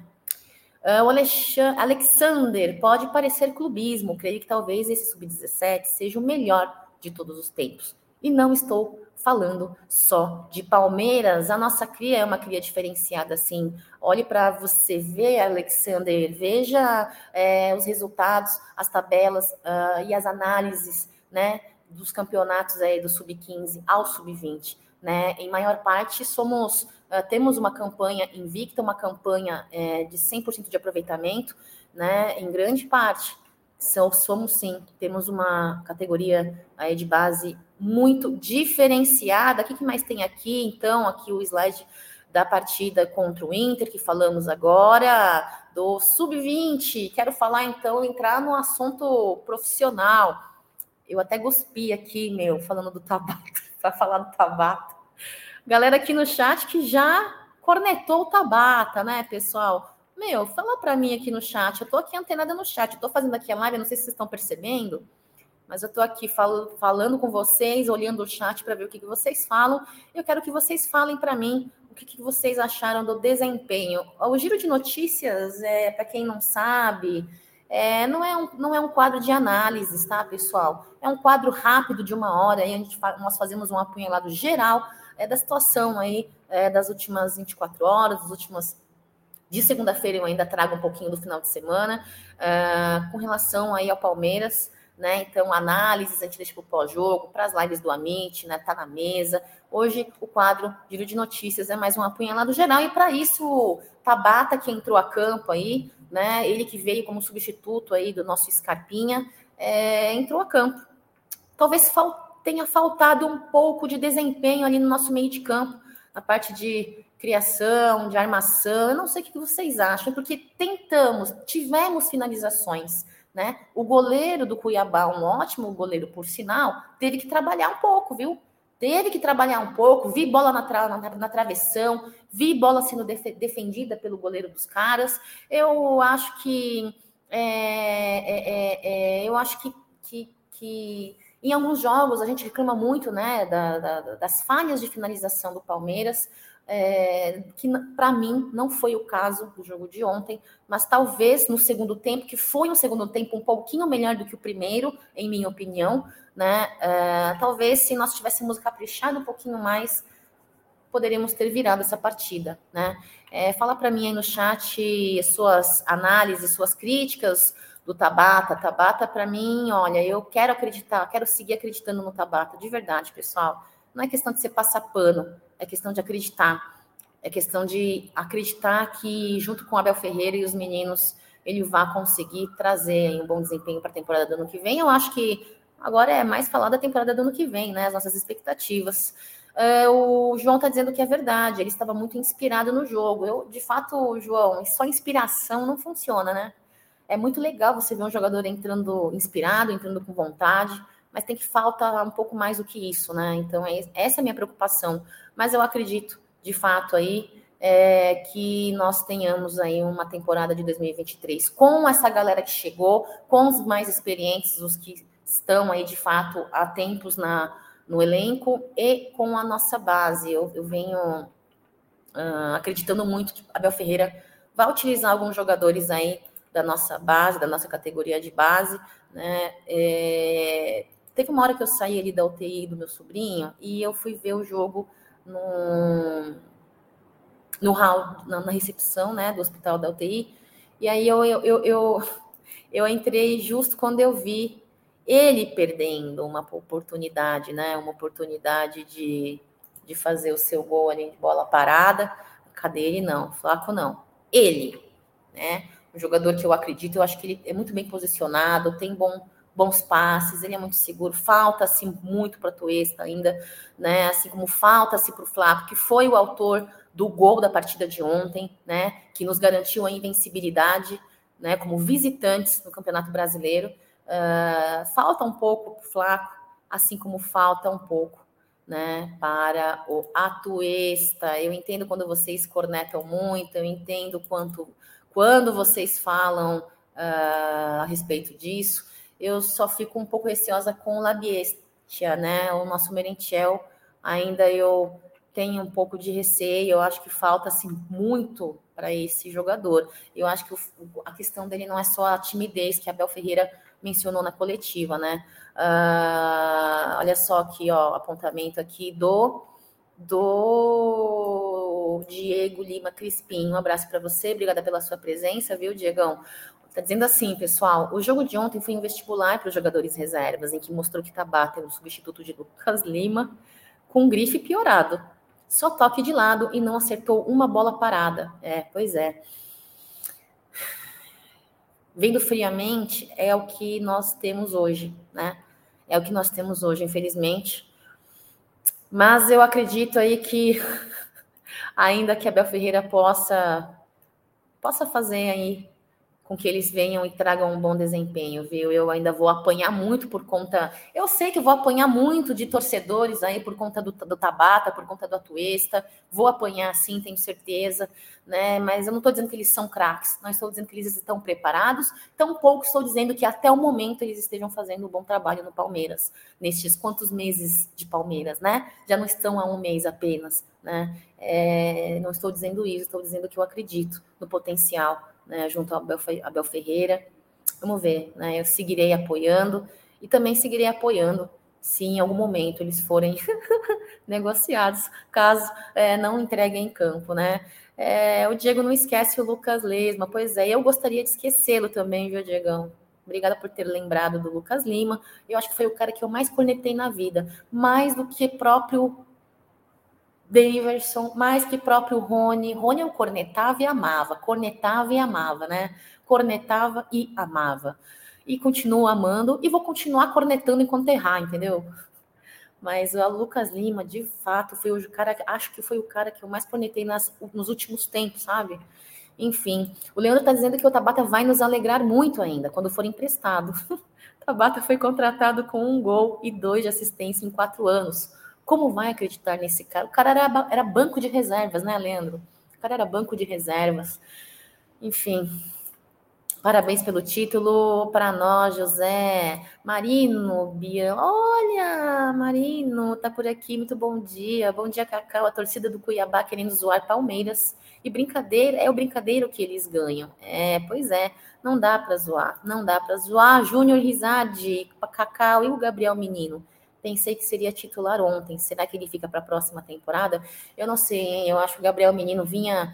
Speaker 2: Uh, o Alexander pode parecer clubismo, creio que talvez esse sub-17 seja o melhor de todos os tempos. E não estou falando só de Palmeiras. A nossa cria é uma cria diferenciada, assim. Olhe para você ver, Alexander, veja é, os resultados, as tabelas uh, e as análises, né, dos campeonatos aí do sub-15 ao sub-20, né? Em maior parte somos uh, temos uma campanha invicta, uma campanha é, de 100% de aproveitamento, né? Em grande parte somos sim, temos uma categoria aí de base muito diferenciada. O que, que mais tem aqui? Então, aqui o slide da partida contra o Inter, que falamos agora, do Sub-20. Quero falar, então, entrar no assunto profissional. Eu até gospi aqui, meu, falando do Tabata, para falar do Tabata. Galera aqui no chat que já cornetou o Tabata, né, pessoal? Meu, fala para mim aqui no chat. Eu tô aqui antenada no chat, eu tô fazendo aqui a live, não sei se vocês estão percebendo mas eu estou aqui falo, falando com vocês, olhando o chat para ver o que, que, vocês falam. Eu quero que vocês falem para mim o que, que, vocês acharam do desempenho. O giro de notícias, é, para quem não sabe, é, não, é um, não é um quadro de análise, tá, pessoal? É um quadro rápido de uma hora, aí a gente, nós fazemos um apunhalado geral é, da situação aí é, das últimas 24 horas, das últimas de segunda-feira eu ainda trago um pouquinho do final de semana, uh, com relação aí ao Palmeiras né? Então, análises, a gente deixa para o pós-jogo, para as lives do Amit, né? Tá na mesa. Hoje, o quadro Giro de Notícias é mais um apunhalado geral, e para isso, Tabata, que entrou a campo aí, né? Ele que veio como substituto aí do nosso Scarpinha, é, entrou a campo. Talvez fal tenha faltado um pouco de desempenho ali no nosso meio de campo, na parte de criação, de armação. Eu não sei o que vocês acham, porque tentamos, tivemos finalizações né? O goleiro do Cuiabá, um ótimo goleiro, por sinal, teve que trabalhar um pouco, viu? Teve que trabalhar um pouco. Vi bola na, tra na, na travessão, vi bola sendo def defendida pelo goleiro dos caras. Eu acho que. É, é, é, é, eu acho que, que, que, em alguns jogos a gente reclama muito né, da, da, das falhas de finalização do Palmeiras é, que para mim não foi o caso do jogo de ontem, mas talvez no segundo tempo, que foi um segundo tempo um pouquinho melhor do que o primeiro, em minha opinião, né? É, talvez se nós tivéssemos caprichado um pouquinho mais, poderíamos ter virado essa partida, né? É, fala para mim aí no chat suas análises, suas críticas do Tabata. Tabata, para mim, olha, eu quero acreditar, quero seguir acreditando no Tabata, de verdade, pessoal. Não é questão de você passar pano, é questão de acreditar. É questão de acreditar que, junto com Abel Ferreira e os meninos, ele vai conseguir trazer um bom desempenho para a temporada do ano que vem. Eu acho que Agora é mais falar da temporada do ano que vem, né? As nossas expectativas. É, o João está dizendo que é verdade, ele estava muito inspirado no jogo. Eu, de fato, João, só inspiração não funciona, né? É muito legal você ver um jogador entrando inspirado, entrando com vontade, mas tem que faltar um pouco mais do que isso, né? Então, é, essa é a minha preocupação. Mas eu acredito, de fato, aí, é, que nós tenhamos aí uma temporada de 2023 com essa galera que chegou, com os mais experientes, os que estão aí de fato há tempos na, no elenco e com a nossa base. Eu, eu venho uh, acreditando muito que Abel Ferreira vai utilizar alguns jogadores aí da nossa base, da nossa categoria de base, né? É, teve uma hora que eu saí ali da UTI do meu sobrinho e eu fui ver o jogo no no hall, na, na, recepção, né, do hospital da UTI. E aí eu, eu, eu, eu, eu entrei justo quando eu vi ele perdendo uma oportunidade, né, uma oportunidade de, de fazer o seu gol ali de bola parada. Cadê ele? Não, Flaco não. Ele, né, um jogador que eu acredito, eu acho que ele é muito bem posicionado, tem bom bons passes, ele é muito seguro, falta-se muito para Tuesta ainda, né? Assim como falta-se para o Flávio, que foi o autor do gol da partida de ontem, né? Que nos garantiu a invencibilidade, né? Como visitantes no Campeonato Brasileiro. Uh, falta um pouco para o Flaco, assim como falta um pouco né, para o Atuesta. Eu entendo quando vocês cornetam muito, eu entendo quanto quando vocês falam uh, a respeito disso, eu só fico um pouco receosa com o Labiestia, né? O nosso Merentiel, ainda eu tenho um pouco de receio, eu acho que falta assim, muito para esse jogador. Eu acho que o, a questão dele não é só a timidez que a Bel Ferreira mencionou na coletiva, né? Uh, olha só aqui, ó, apontamento aqui do do Diego Lima Crispim. Um abraço para você, obrigada pela sua presença, viu, Diegão? Tá dizendo assim, pessoal, o jogo de ontem foi um vestibular para os jogadores reservas, em que mostrou que Tabata é o substituto de Lucas Lima, com grife piorado. Só toque de lado e não acertou uma bola parada. É, pois é. Vendo friamente, é o que nós temos hoje, né? É o que nós temos hoje, infelizmente. Mas eu acredito aí que ainda que a Bel Ferreira possa possa fazer aí com que eles venham e tragam um bom desempenho, viu? Eu ainda vou apanhar muito por conta. Eu sei que vou apanhar muito de torcedores aí por conta do, do Tabata, por conta do Atuesta. Vou apanhar sim, tenho certeza, né? Mas eu não estou dizendo que eles são craques, não estou dizendo que eles estão preparados, tampouco estou dizendo que até o momento eles estejam fazendo um bom trabalho no Palmeiras, nestes quantos meses de Palmeiras, né? Já não estão há um mês apenas, né? É, não estou dizendo isso, estou dizendo que eu acredito no potencial né, junto ao Abel Ferreira. Vamos ver, né? Eu seguirei apoiando e também seguirei apoiando se em algum momento eles forem negociados, caso é, não entreguem em campo, né? É, o Diego não esquece o Lucas Lesma, pois é, eu gostaria de esquecê-lo também, viu, Diegão? Obrigada por ter lembrado do Lucas Lima. Eu acho que foi o cara que eu mais conectei na vida, mais do que próprio Daverson, mais que próprio Rony. Rony eu cornetava e amava, cornetava e amava, né? Cornetava e amava. E continuo amando e vou continuar cornetando enquanto errar, entendeu? Mas o Lucas Lima, de fato, foi o cara, acho que foi o cara que eu mais cornetei nas, nos últimos tempos, sabe? Enfim, o Leandro está dizendo que o Tabata vai nos alegrar muito ainda quando for emprestado. Tabata foi contratado com um gol e dois de assistência em quatro anos. Como vai acreditar nesse cara? O cara era, era banco de reservas, né, Leandro? O cara era banco de reservas. Enfim, Parabéns pelo título para nós, José. Marino, Bia. Olha, Marino, tá por aqui. Muito bom dia. Bom dia, Cacau. A torcida do Cuiabá querendo zoar Palmeiras. E brincadeira, é o brincadeiro que eles ganham. É, pois é. Não dá para zoar. Não dá para zoar. Júnior Rizade, Cacau e o Gabriel Menino. Pensei que seria titular ontem. Será que ele fica para a próxima temporada? Eu não sei, hein? Eu acho que o Gabriel Menino vinha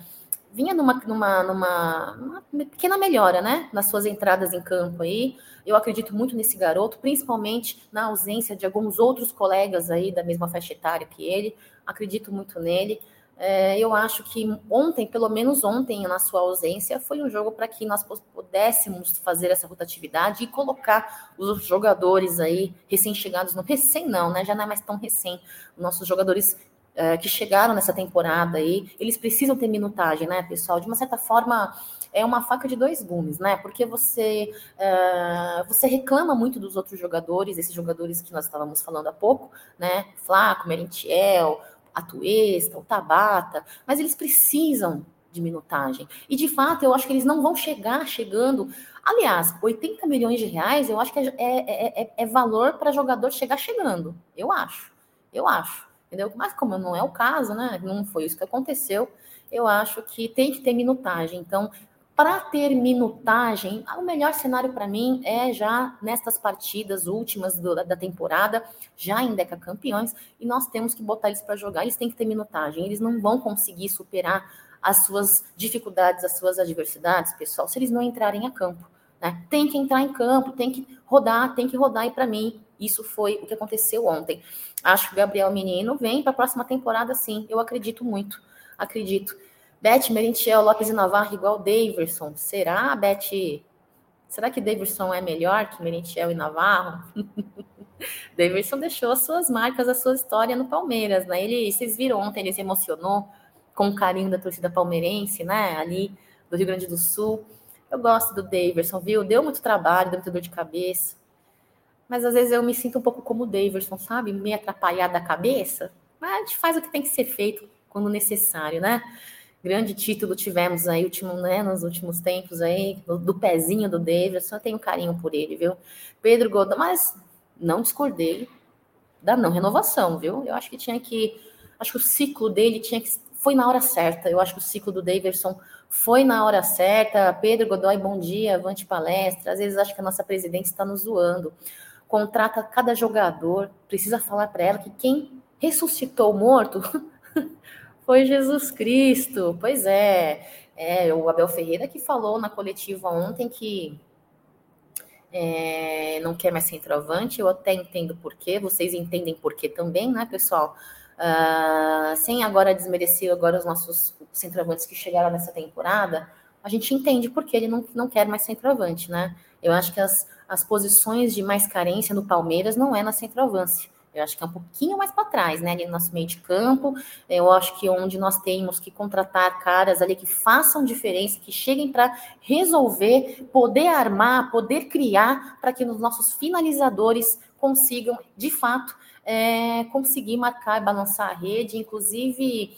Speaker 2: vinha numa, numa, numa, pequena melhora, né? Nas suas entradas em campo aí. Eu acredito muito nesse garoto, principalmente na ausência de alguns outros colegas aí da mesma faixa etária que ele. Acredito muito nele. É, eu acho que ontem, pelo menos ontem, na sua ausência, foi um jogo para que nós pudéssemos fazer essa rotatividade e colocar os jogadores aí recém-chegados no recém não, né? Já não é mais tão recém. Nossos jogadores é, que chegaram nessa temporada aí, eles precisam ter minutagem, né, pessoal? De uma certa forma, é uma faca de dois gumes, né? Porque você é, você reclama muito dos outros jogadores, esses jogadores que nós estávamos falando há pouco, né? Flaco, Merentiel, a Tuesta, o Tabata, mas eles precisam de minutagem. E de fato, eu acho que eles não vão chegar chegando. Aliás, 80 milhões de reais, eu acho que é, é, é, é valor para jogador chegar chegando. Eu acho. Eu acho. Entendeu? Mas como não é o caso, né? Não foi isso que aconteceu. Eu acho que tem que ter minutagem. Então, para ter minutagem, o melhor cenário para mim é já nestas partidas últimas do, da temporada, já em Deca Campeões, e nós temos que botar eles para jogar, eles têm que ter minutagem, eles não vão conseguir superar as suas dificuldades, as suas adversidades, pessoal, se eles não entrarem a campo. Né? Tem que entrar em campo, tem que rodar, tem que rodar, e para mim, isso foi o que aconteceu ontem. Acho que o Gabriel Menino vem para a próxima temporada, sim, eu acredito muito, acredito. Beth Merentiel, Lopes e Navarro igual Daverson. Será, Beth? Será que Daverson é melhor que Merentiel e Navarro? Daverson deixou as suas marcas, a sua história no Palmeiras, né? Ele, vocês viram ontem, ele se emocionou com o carinho da torcida palmeirense, né? Ali do Rio Grande do Sul. Eu gosto do Daverson, viu? Deu muito trabalho, deu muita dor de cabeça. Mas às vezes eu me sinto um pouco como o Daverson, sabe? Meio atrapalhada da cabeça. Mas a gente faz o que tem que ser feito quando necessário, né? Grande título tivemos aí último, né, nos últimos tempos aí, do, do pezinho do David, só tenho carinho por ele, viu? Pedro Godão, mas não discordei da não renovação, viu? Eu acho que tinha que, acho que o ciclo dele tinha que foi na hora certa. Eu acho que o ciclo do Davidson foi na hora certa. Pedro Godoy, bom dia, avante palestra. Às vezes acho que a nossa presidente está nos zoando. Contrata cada jogador, precisa falar para ela que quem ressuscitou o morto foi Jesus Cristo. Pois é, é o Abel Ferreira que falou na coletiva ontem que é, não quer mais centroavante. Eu até entendo por quê, vocês entendem por quê também, né, pessoal? Uh, sem agora desmerecer agora os nossos centroavantes que chegaram nessa temporada, a gente entende por que ele não, não quer mais centroavante, né? Eu acho que as, as posições de mais carência no Palmeiras não é na centroavância. Eu acho que é um pouquinho mais para trás, né? Ali no nosso meio de campo. Eu acho que onde nós temos que contratar caras ali que façam diferença, que cheguem para resolver, poder armar, poder criar, para que os nossos finalizadores consigam, de fato, é, conseguir marcar e balançar a rede. Inclusive,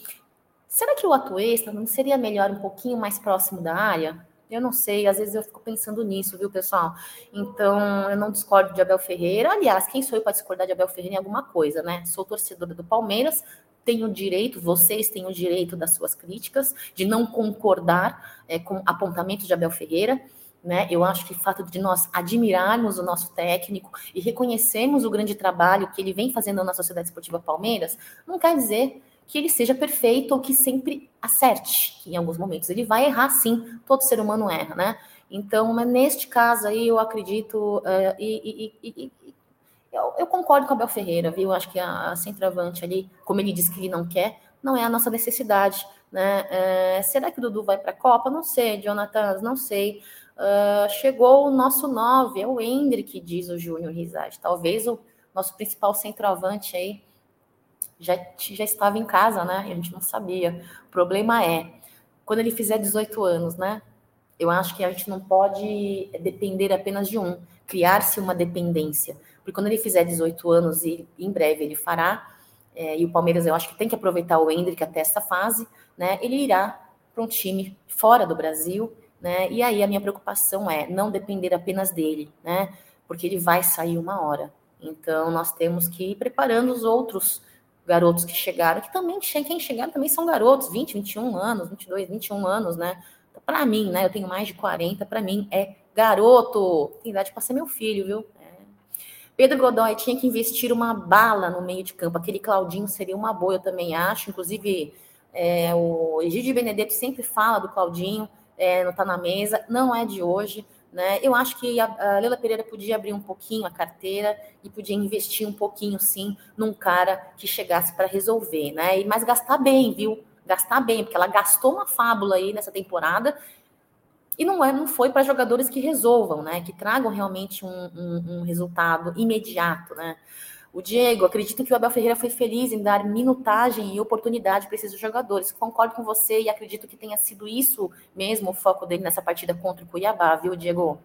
Speaker 2: será que o Atuesta não seria melhor um pouquinho mais próximo da área? Eu não sei, às vezes eu fico pensando nisso, viu, pessoal? Então, eu não discordo de Abel Ferreira. Aliás, quem sou eu para discordar de Abel Ferreira em alguma coisa, né? Sou torcedora do Palmeiras, tenho o direito, vocês têm o direito das suas críticas, de não concordar é, com apontamentos de Abel Ferreira. Né? Eu acho que o fato de nós admirarmos o nosso técnico e reconhecermos o grande trabalho que ele vem fazendo na Sociedade Esportiva Palmeiras, não quer dizer que ele seja perfeito ou que sempre acerte, que em alguns momentos ele vai errar sim, todo ser humano erra, né? Então, mas neste caso aí, eu acredito, uh, e, e, e, e eu, eu, concordo com a Abel Ferreira, viu? Acho que a, a centroavante ali, como ele disse que ele não quer, não é a nossa necessidade, né? Uh, será que o Dudu vai para a Copa? Não sei, Jonathan, não sei. Uh, chegou o nosso nove, é o Hendrick, diz o Júnior Rizade. Talvez o nosso principal centroavante aí já, já estava em casa, né? A gente não sabia. O problema é, quando ele fizer 18 anos, né? Eu acho que a gente não pode depender apenas de um, criar-se uma dependência. Porque quando ele fizer 18 anos, e em breve ele fará, é, e o Palmeiras eu acho que tem que aproveitar o Hendrick até esta fase, né? Ele irá para um time fora do Brasil, né? E aí a minha preocupação é não depender apenas dele, né? Porque ele vai sair uma hora. Então nós temos que ir preparando os outros garotos que chegaram, que também quem chegaram também são garotos, 20, 21 anos, 22, 21 anos, né? Para mim, né? Eu tenho mais de 40, para mim é garoto. Tem idade para ser meu filho, viu? É. Pedro Godoy tinha que investir uma bala no meio de campo. Aquele Claudinho seria uma boa, eu também acho. Inclusive, é, o Egídio Benedetto sempre fala do Claudinho, é, não está na mesa, não é de hoje. Né? Eu acho que a, a Leila Pereira podia abrir um pouquinho a carteira e podia investir um pouquinho, sim, num cara que chegasse para resolver, né? E, mas gastar bem, viu? gastar bem, porque ela gastou uma fábula aí nessa temporada e não, é, não foi para jogadores que resolvam, né? Que tragam realmente um, um, um, resultado imediato, né? O Diego, acredito que o Abel Ferreira foi feliz em dar minutagem e oportunidade para esses jogadores. Concordo com você e acredito que tenha sido isso mesmo o foco dele nessa partida contra o Cuiabá, viu, Diego?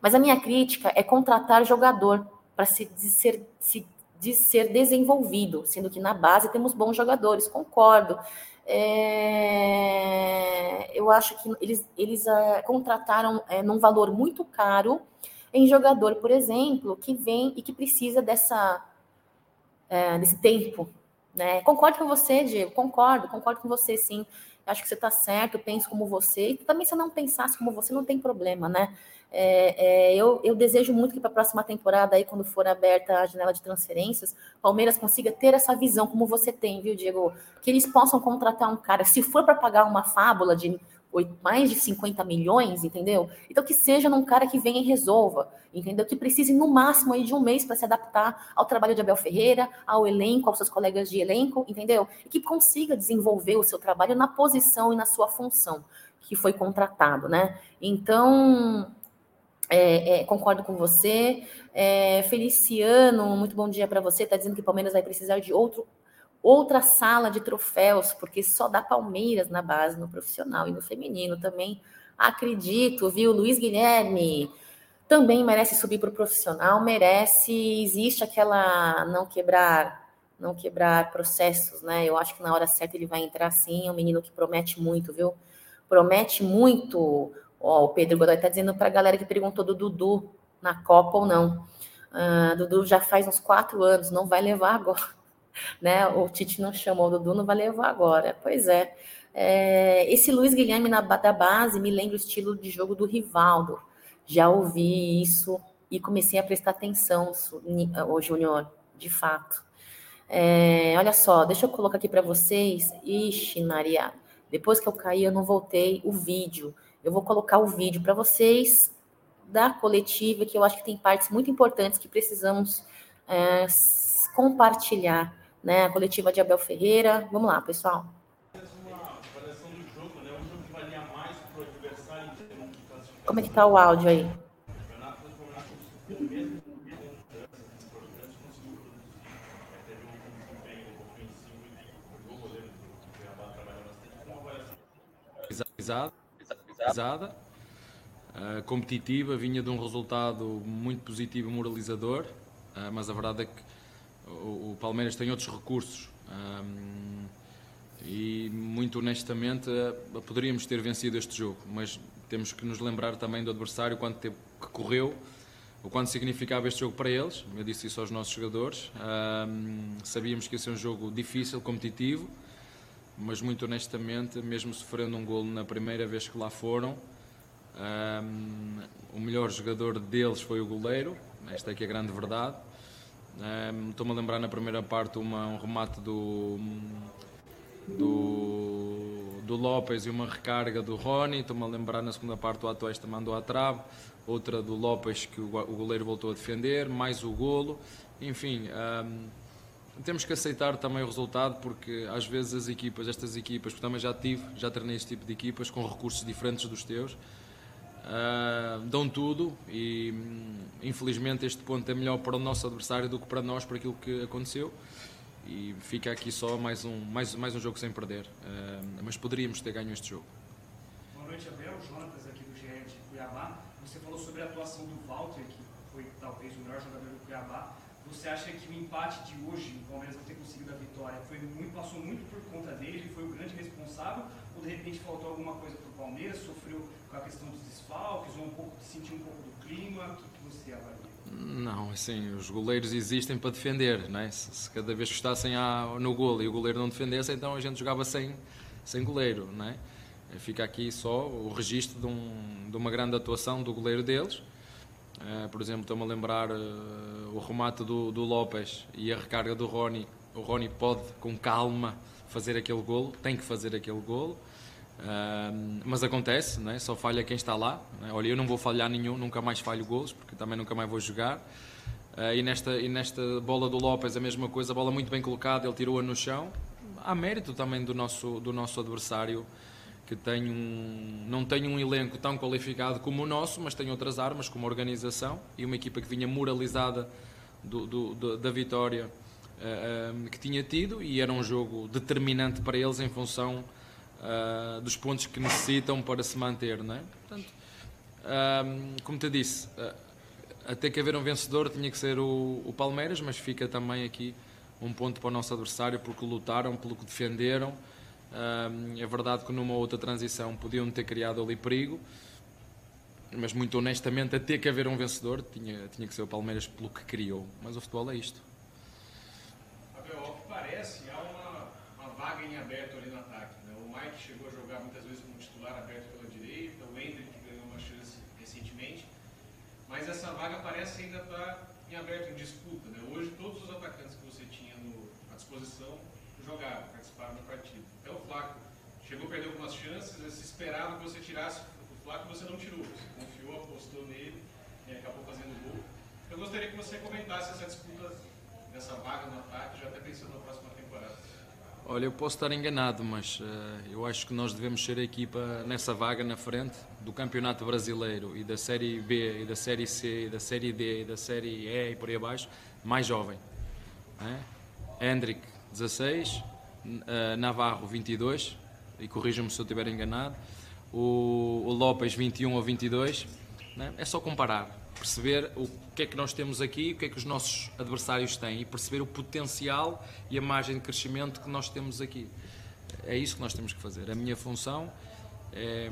Speaker 2: Mas a minha crítica é contratar jogador para se, ser, se, de ser desenvolvido, sendo que na base temos bons jogadores, concordo. É, eu acho que eles, eles é, contrataram é, num valor muito caro em jogador, por exemplo, que vem e que precisa dessa é, desse tempo. Né? Concordo com você, Diego, concordo, concordo com você, sim. Acho que você está certo, penso como você. E também, se eu não pensasse como você, não tem problema, né? É, é, eu, eu, desejo muito que para a próxima temporada, aí, quando for aberta a janela de transferências, Palmeiras consiga ter essa visão como você tem, viu, Diego? Que eles possam contratar um cara, se for para pagar uma fábula de mais de 50 milhões, entendeu? Então que seja num cara que venha e resolva, entendeu? Que precise no máximo aí de um mês para se adaptar ao trabalho de Abel Ferreira, ao elenco, aos seus colegas de elenco, entendeu? E que consiga desenvolver o seu trabalho na posição e na sua função que foi contratado, né? Então, é, é, concordo com você. É, Feliciano, muito bom dia para você. Está dizendo que o Palmeiras vai precisar de outro, outra sala de troféus, porque só dá Palmeiras na base, no profissional e no feminino também. Acredito, viu? Luiz Guilherme também merece subir para o profissional, merece. Existe aquela não quebrar, não quebrar processos, né? Eu acho que na hora certa ele vai entrar sim. É um menino que promete muito, viu? Promete muito Ó, o Pedro Godoy está dizendo para a galera que perguntou do Dudu na Copa ou não. Uh, Dudu já faz uns quatro anos, não vai levar agora. Né? O Tite não chamou o Dudu, não vai levar agora. Pois é. é esse Luiz Guilherme na, da base me lembra o estilo de jogo do Rivaldo. Já ouvi isso e comecei a prestar atenção, o Júnior, de fato. É, olha só, deixa eu colocar aqui para vocês. Ixi, Maria, depois que eu caí, eu não voltei o vídeo. Eu vou colocar o vídeo para vocês da coletiva, que eu acho que tem partes muito importantes que precisamos é, compartilhar. Né? A coletiva de Abel Ferreira. Vamos lá, pessoal. Como é que tá o áudio aí?
Speaker 4: Pesada, uh, competitiva, vinha de um resultado muito positivo e moralizador, uh, mas a verdade é que o, o Palmeiras tem outros recursos. Um, e muito honestamente uh, poderíamos ter vencido este jogo, mas temos que nos lembrar também do adversário, quanto tempo que correu, o quanto significava este jogo para eles. Eu disse isso aos nossos jogadores. Um, sabíamos que ia ser um jogo difícil, competitivo mas muito honestamente, mesmo sofrendo um golo na primeira vez que lá foram, um, o melhor jogador deles foi o goleiro, esta é que é a grande verdade. Um, Estou-me a lembrar na primeira parte uma, um remate do, do, do Lopes e uma recarga do Rony. Estou-me a lembrar na segunda parte o Atuesta mandou à trave, outra do Lopes que o, o goleiro voltou a defender, mais o golo. Enfim, um, temos que aceitar também o resultado porque às vezes as equipas, estas equipas, porque também já tive, já treinei este tipo de equipas com recursos diferentes dos teus, uh, dão tudo e hum, infelizmente este ponto é melhor para o nosso adversário do que para nós, por aquilo que aconteceu. E fica aqui só mais um, mais, mais um jogo sem perder, uh, mas poderíamos ter ganho este jogo.
Speaker 5: Boa noite Abel, Jonatas aqui do GE de Cuiabá, você falou sobre a atuação do Walter, que foi talvez o melhor jogador do Cuiabá, você acha que o empate de hoje, o Palmeiras não ter conseguido a vitória, foi muito, passou muito por conta dele, ele foi o grande responsável? Ou de repente faltou alguma coisa para o Palmeiras, sofreu com a questão dos desfalques, ou um pouco, sentiu um pouco do clima? O que, que você avalia?
Speaker 4: Não, assim, os goleiros existem para defender, não é? Se, se cada vez que estassem a, no golo e o goleiro não defendesse, então a gente jogava sem, sem goleiro, não é? Fica aqui só o registro de, um, de uma grande atuação do goleiro deles Uh, por exemplo, estou-me a lembrar uh, o remate do, do Lopes e a recarga do Rony. O Rony pode, com calma, fazer aquele golo, tem que fazer aquele golo. Mas acontece, não é? só falha quem está lá. É? Olha, eu não vou falhar nenhum, nunca mais falho golos, porque também nunca mais vou jogar. Uh, e, nesta, e nesta bola do Lopes a mesma coisa, a bola muito bem colocada, ele tirou-a no chão. há mérito também do nosso, do nosso adversário, que tem um, não tem um elenco tão qualificado como o nosso, mas tem outras armas, como a organização e uma equipa que vinha moralizada do, do, do, da vitória uh, que tinha tido e era um jogo determinante para eles em função uh, dos pontos que necessitam para se manter. Não é? Portanto, uh, como te disse, até que haver um vencedor tinha que ser o, o Palmeiras, mas fica também aqui um ponto para o nosso adversário porque lutaram, pelo que defenderam. é verdade que numa outra transição podiam ter criado ali perigo, mas muito honestamente, até que haver um vencedor, tinha, tinha que ser o Palmeiras pelo que criou. Mas o futebol é isto.
Speaker 6: Abel, parece, há uma, uma vaga em aberto. Mike chegou a jogar muitas vezes como titular aberto pela direita, o Hendrick ganhou uma chance recentemente, mas essa vaga parece ainda estar em aberto, em disputa. Né? Hoje, todos os atacantes que você tinha no, à disposição jogaram, participaram da partida. Até o Flaco chegou a perder algumas chances, se esperava que você tirasse o Flaco, você não tirou. Você confiou, apostou nele e acabou fazendo gol. Eu gostaria que você comentasse essa disputa dessa vaga no ataque, já até pensando na próxima temporada.
Speaker 4: Olha, eu posso estar enganado, mas uh, eu acho que nós devemos ser a equipa nessa vaga na frente do Campeonato Brasileiro e da Série B, e da Série C, e da Série D, e da Série E e por aí abaixo, mais jovem. É? Hendrick, 16, uh, Navarro, 22, e corrijam-me se eu estiver enganado, o, o Lopes, 21 ou 22. É? é só comparar, perceber o que é que nós temos aqui, o que é que os nossos adversários têm e perceber o potencial e a margem de crescimento que nós temos aqui. É isso que nós temos que fazer. A minha função é,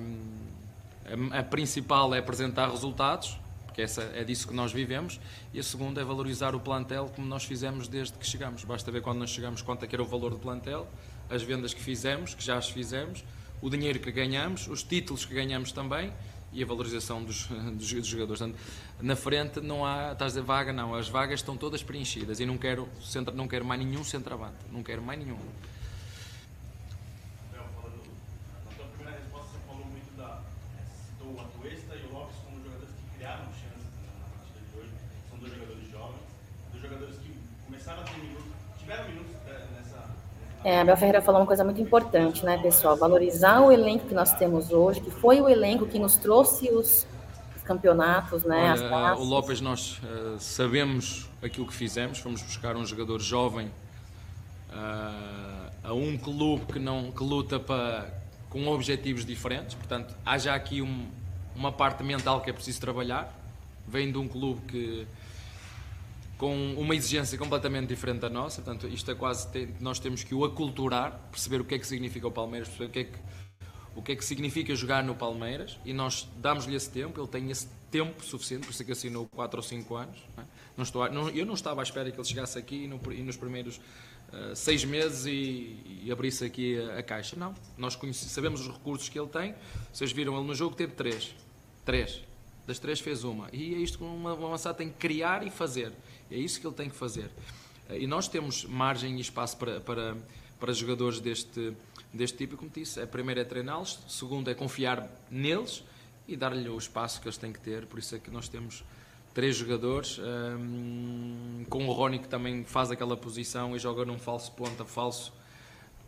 Speaker 4: a, principal é apresentar resultados, porque essa, é disso que nós vivemos, e a segunda é valorizar o plantel como nós fizemos desde que chegamos. Basta ver quando nós chegamos quanto é que era o valor do plantel, as vendas que fizemos, que já as fizemos, o dinheiro que ganhamos, os títulos que ganhamos também e a valorização dos, dos, dos jogadores. Portanto, na frente não há, estás a dizer vaga, não, as vagas estão todas preenchidas e não quero, centro, não quero mais nenhum centroavante, não quero mais nenhum.
Speaker 2: É, a Bel Ferreira falou uma coisa muito importante, né, pessoal? Valorizar o elenco que nós temos hoje, que foi o elenco que nos trouxe os, os campeonatos, né?
Speaker 4: Olha, o Lopes, nós uh, sabemos aquilo que fizemos, fomos buscar um jogador jovem uh, a um clube que, não, que luta para, com objetivos diferentes, portanto, há já aqui um, uma parte mental que é preciso trabalhar. Vem de um clube que com uma exigência completamente diferente da nossa, portanto, isto é quase, nós temos que o aculturar, perceber o que é que significa o Palmeiras, perceber o que é que, o que, é que significa jogar no Palmeiras, e nós damos-lhe esse tempo, ele tem esse tempo suficiente, por isso é que assinou 4 ou 5 anos. Não, é? não estou, não, eu não estava à espera que ele chegasse aqui e, no, e nos primeiros uh, seis meses e, e abrisse aqui a, a, caixa. Não, nós sabemos os recursos que ele tem, vocês viram, ele no jogo teve três. Três. Das três fez uma. E é isto que um avançado tem que criar e fazer. É isso que ele tem que fazer. E nós temos margem e espaço para, para, para jogadores deste, deste tipo, como disse, a primeira é treiná-los, a segunda é confiar neles e dar-lhe o espaço que eles têm que ter. Por isso é que nós temos três jogadores, um, com o Rony que também faz aquela posição e joga num falso ponta, falso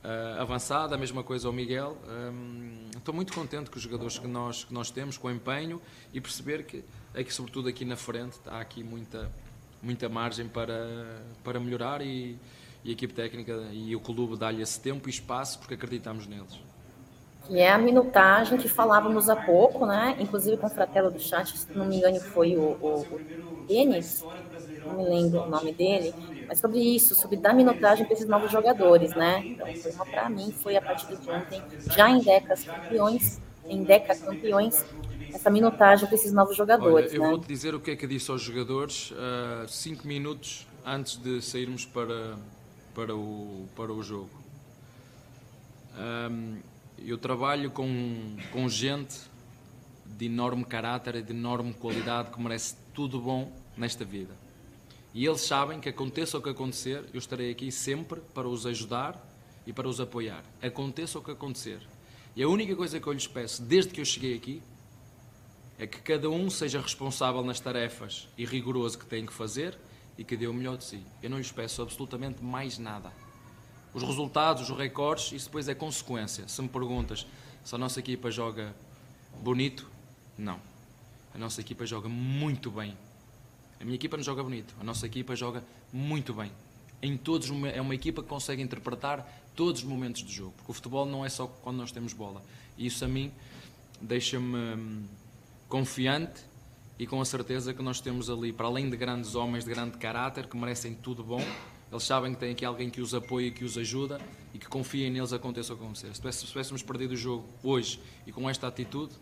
Speaker 4: uh, avançado, a mesma coisa o Miguel. Um, estou muito contente com os jogadores que nós, que nós temos, com o empenho e perceber que, é que sobretudo aqui na frente, há aqui muita muita margem para, para melhorar e, e a equipe técnica e o clube dá-lhe esse tempo e espaço porque acreditamos neles.
Speaker 2: Que é a minutagem que falávamos há pouco, né? Inclusive com o fratelo do chat, se não me engano foi o, o, o Denis, não me lembro o nome dele, mas sobre isso, sobre dar minutagem para esses novos jogadores, né? Então, para mim, foi a partir de ontem, já em décadas campeões, em décadas campeões, essa minutagem para esses novos jogadores.
Speaker 4: Olha, eu
Speaker 2: né?
Speaker 4: vou te dizer o que é que disse aos jogadores uh, cinco minutos antes de sairmos para, para, o, para o jogo. Um, eu trabalho com, com gente de enorme caráter e de enorme qualidade que merece tudo bom nesta vida. E eles sabem que aconteça o que acontecer, eu estarei aqui sempre para os ajudar e para os apoiar. Aconteça o que acontecer. E a única coisa que eu lhes peço, desde que eu cheguei aqui, é que cada um seja responsável nas tarefas e rigoroso que tem que fazer e que dê o melhor de si. Eu não lhes peço absolutamente mais nada. Os resultados, os recordes, isso depois é consequência. Se me perguntas se a nossa equipa joga bonito, não. A nossa equipa joga muito bem. A minha equipa não joga bonito, a nossa equipa joga muito bem. Em todos, é uma equipa que consegue interpretar todos os momentos do jogo, porque o futebol não é só quando nós temos bola. E isso a mim deixa-me hum, confiante e com a certeza que nós temos ali, para além de grandes homens de grande caráter, que merecem tudo bom, eles sabem que tem aqui alguém que os apoia que os ajuda e que confia neles aconteça o que acontecer. Se tivéssemos perdido o jogo hoje e com esta atitude,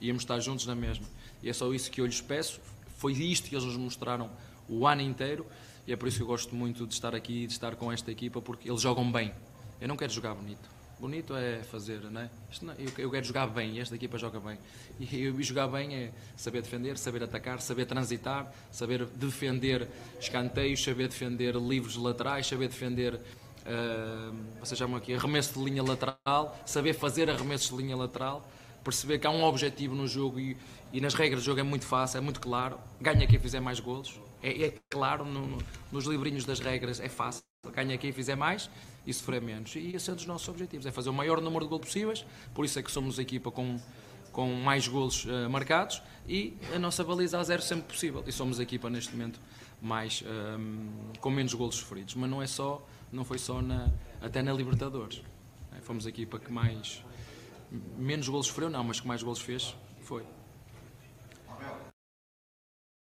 Speaker 4: íamos estar juntos na mesma. E é só isso que eu lhes peço. Foi isto que eles nos mostraram o ano inteiro e é por isso que eu gosto muito de estar aqui e de estar com esta equipa, porque eles jogam bem. Eu não quero jogar bonito. Bonito é fazer, não é? Eu, eu, quero jogar bem e esta equipa joga bem. E, eu, jogar bem é saber defender, saber atacar, saber transitar, saber defender escanteios, saber defender livros laterais, saber defender, uh, vocês chamam aqui, arremesso de linha lateral, saber fazer arremessos de linha lateral, perceber que há um objetivo no jogo e, e nas regras do jogo é muito fácil, é muito claro. Ganha quem fizer mais golos. É, é claro, no, no, nos livrinhos das regras é fácil. Ganha quem fizer mais e sofrer menos. E esse é um dos nossos objetivos, é fazer o maior número de gols possíveis. Por isso é que somos a equipa com, com mais golos uh, marcados e a nossa baliza a zero sempre possível. E somos a equipa neste momento mais um, ehm, com menos golos sofridos. Mas não é só, não foi só na, até na Libertadores. É, fomos a equipa que mais menos golos sofreu, não, mas que mais golos fez, foi.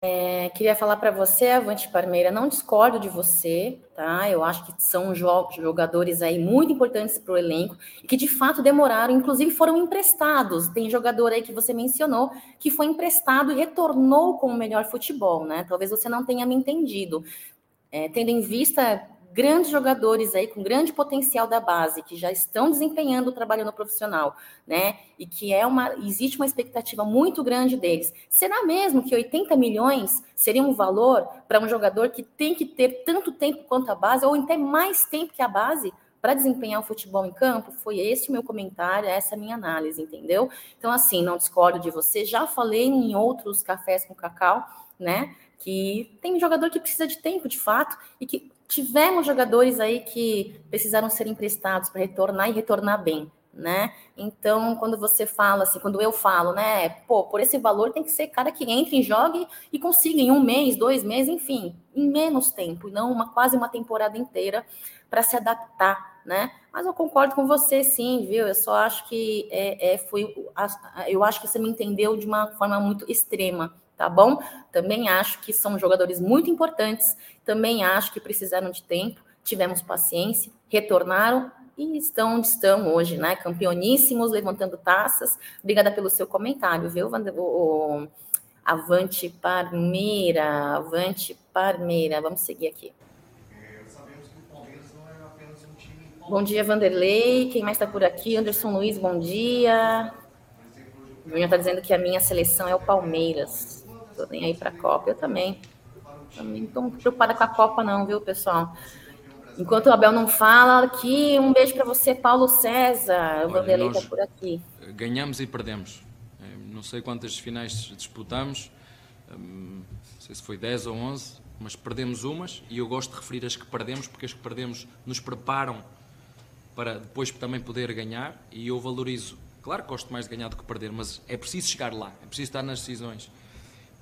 Speaker 2: É, queria falar para você, Avante Parmeira, não discordo de você, tá? Eu acho que são jogadores aí muito importantes para o elenco que de fato demoraram, inclusive foram emprestados. Tem jogador aí que você mencionou que foi emprestado e retornou com o melhor futebol, né? Talvez você não tenha me entendido. É, tendo em vista grandes jogadores aí com grande potencial da base que já estão desempenhando o trabalho no profissional, né? E que é uma existe uma expectativa muito grande deles. Será mesmo que 80 milhões seria um valor para um jogador que tem que ter tanto tempo quanto a base ou até mais tempo que a base? para desempenhar o futebol em campo, foi esse o meu comentário, essa é a minha análise, entendeu? Então, assim, não discordo de você, já falei em outros cafés com cacau, né? Que tem jogador que precisa de tempo, de fato, e que tivemos jogadores aí que precisaram ser emprestados para retornar e retornar bem, né? Então, quando você fala assim, quando eu falo, né, pô, por esse valor tem que ser cara que entre e jogue e consiga em um mês, dois meses, enfim, em menos tempo, e não uma quase uma temporada inteira para se adaptar, né? Mas eu concordo com você, sim, viu? Eu só acho que é, é foi, eu acho que você me entendeu de uma forma muito extrema, tá bom? Também acho que são jogadores muito importantes, também acho que precisaram de tempo, tivemos paciência, retornaram e estão onde estão hoje, né? Campeoníssimos, levantando taças. Obrigada pelo seu comentário, viu, o, Avante Parmeira, Avante Parmeira. Vamos seguir aqui. Bom dia, Vanderlei. Quem mais está por aqui? Anderson Luiz, bom dia. O Júnior está dizendo que a minha seleção é o Palmeiras. Tô nem aí para a Copa. Eu também. Também não estou preocupada com a Copa, não, viu, pessoal? Enquanto o Abel não fala, aqui um beijo para você, Paulo César. O Vanderlei está por aqui.
Speaker 4: Ganhamos e perdemos. É, não sei quantas finais disputamos, hum, não sei se foi 10 ou 11, mas perdemos umas e eu gosto de referir as que perdemos, porque as que perdemos nos preparam para depois também poder ganhar e eu valorizo. Claro que gosto mais de ganhar do que perder, mas é preciso chegar lá, é preciso estar nas decisões.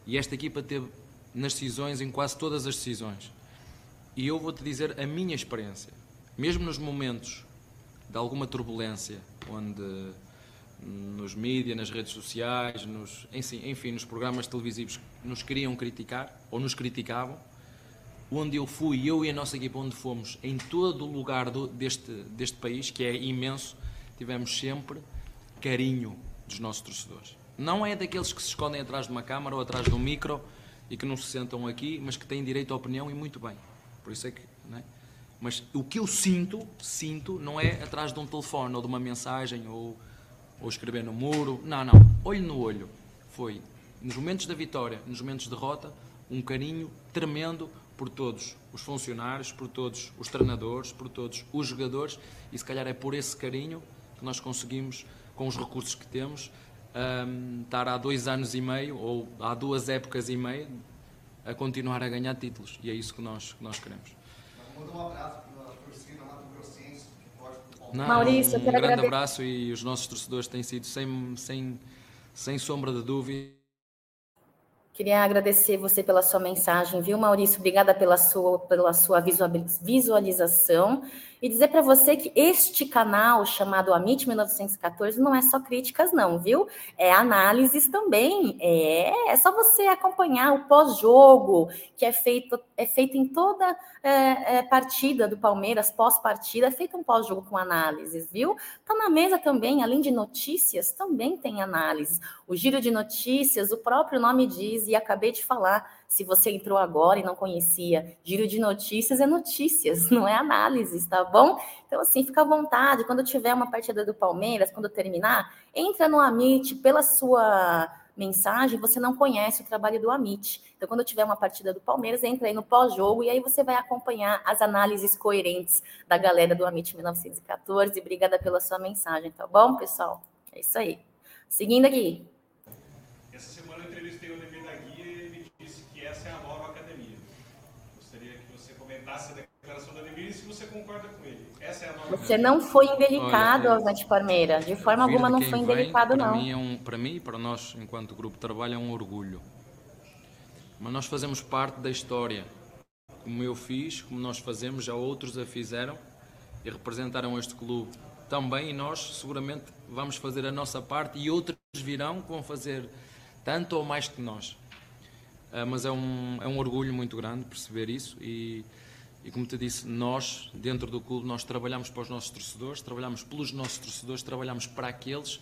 Speaker 4: E esta equipa teve nas decisões, em quase todas as decisões. E eu vou-te dizer a minha experiência. Mesmo nos momentos de alguma turbulência, onde nos mídias, nas redes sociais, nos, enfim, nos programas televisivos nos queriam criticar ou nos criticavam, onde eu fui, eu e a nossa equipa, onde fomos, em todo o lugar do, deste, deste país, que é imenso, tivemos sempre carinho dos nossos torcedores. Não é daqueles que se escondem atrás de uma câmara ou atrás de um micro e que não se sentam aqui, mas que têm direito à opinião e muito bem. Por isso é que. É? Mas o que eu sinto, sinto, não é atrás de um telefone ou de uma mensagem ou, ou escrever no muro. Não, não. Olho no olho. Foi nos momentos da vitória, nos momentos de derrota, um carinho tremendo por todos os funcionários, por todos os treinadores, por todos os jogadores e se calhar é por esse carinho que nós conseguimos, com os recursos que temos, um, estar há dois anos e meio, ou há duas épocas e meia, a continuar a ganhar títulos. E é isso que nós, que nós queremos.
Speaker 7: Manda um abraço para a torcida Mato Grossense
Speaker 4: Não, Maurício, um grande agradecer. abraço e os nossos torcedores têm sido sem, sem, sem sombra de dúvida
Speaker 2: Queria agradecer você pela sua mensagem, viu, Maurício? Obrigada pela sua, pela sua visualização. E dizer para você que este canal, chamado Amit 1914, não é só críticas, não, viu? É análises também. É, é só você acompanhar o pós-jogo, que é feito, é feito em toda é, é, partida do Palmeiras, pós-partida, é feito um pós-jogo com análises, viu? Tá na mesa também, além de notícias, também tem análises. O giro de notícias, o próprio nome diz, e acabei de falar, se você entrou agora e não conhecia, giro de notícias é notícias, não é análises, tá bom? Então, assim, fica à vontade. Quando tiver uma partida do Palmeiras, quando terminar, entra no Amit pela sua mensagem, você não conhece o trabalho do Amit. Então, quando tiver uma partida do Palmeiras, entra aí no pós-jogo e aí você vai acompanhar as análises coerentes da galera do Amit 1914. Obrigada pela sua mensagem, tá bom, pessoal? É isso aí. Seguindo aqui.
Speaker 6: Essa semana eu entrevistei o Demir da Guia e ele disse que essa é a nova academia. Gostaria que a declaração e se você concorda com ele. Essa é a nova
Speaker 2: Você não foi indelicado, Osante Parmeira. De forma alguma não foi indelicado,
Speaker 4: não.
Speaker 2: Para
Speaker 4: mim, é um, para mim e para nós, enquanto grupo de trabalho, é um orgulho. Mas nós fazemos parte da história. Como eu fiz, como nós fazemos, já outros a fizeram e representaram este clube também e nós seguramente vamos fazer a nossa parte e outros virão que vão fazer tanto ou mais que nós. Uh, mas é um, é um orgulho muito grande perceber isso e, e como te disse, nós, dentro do clube, nós trabalhamos para os nossos torcedores, trabalhamos pelos nossos torcedores, trabalhamos para aqueles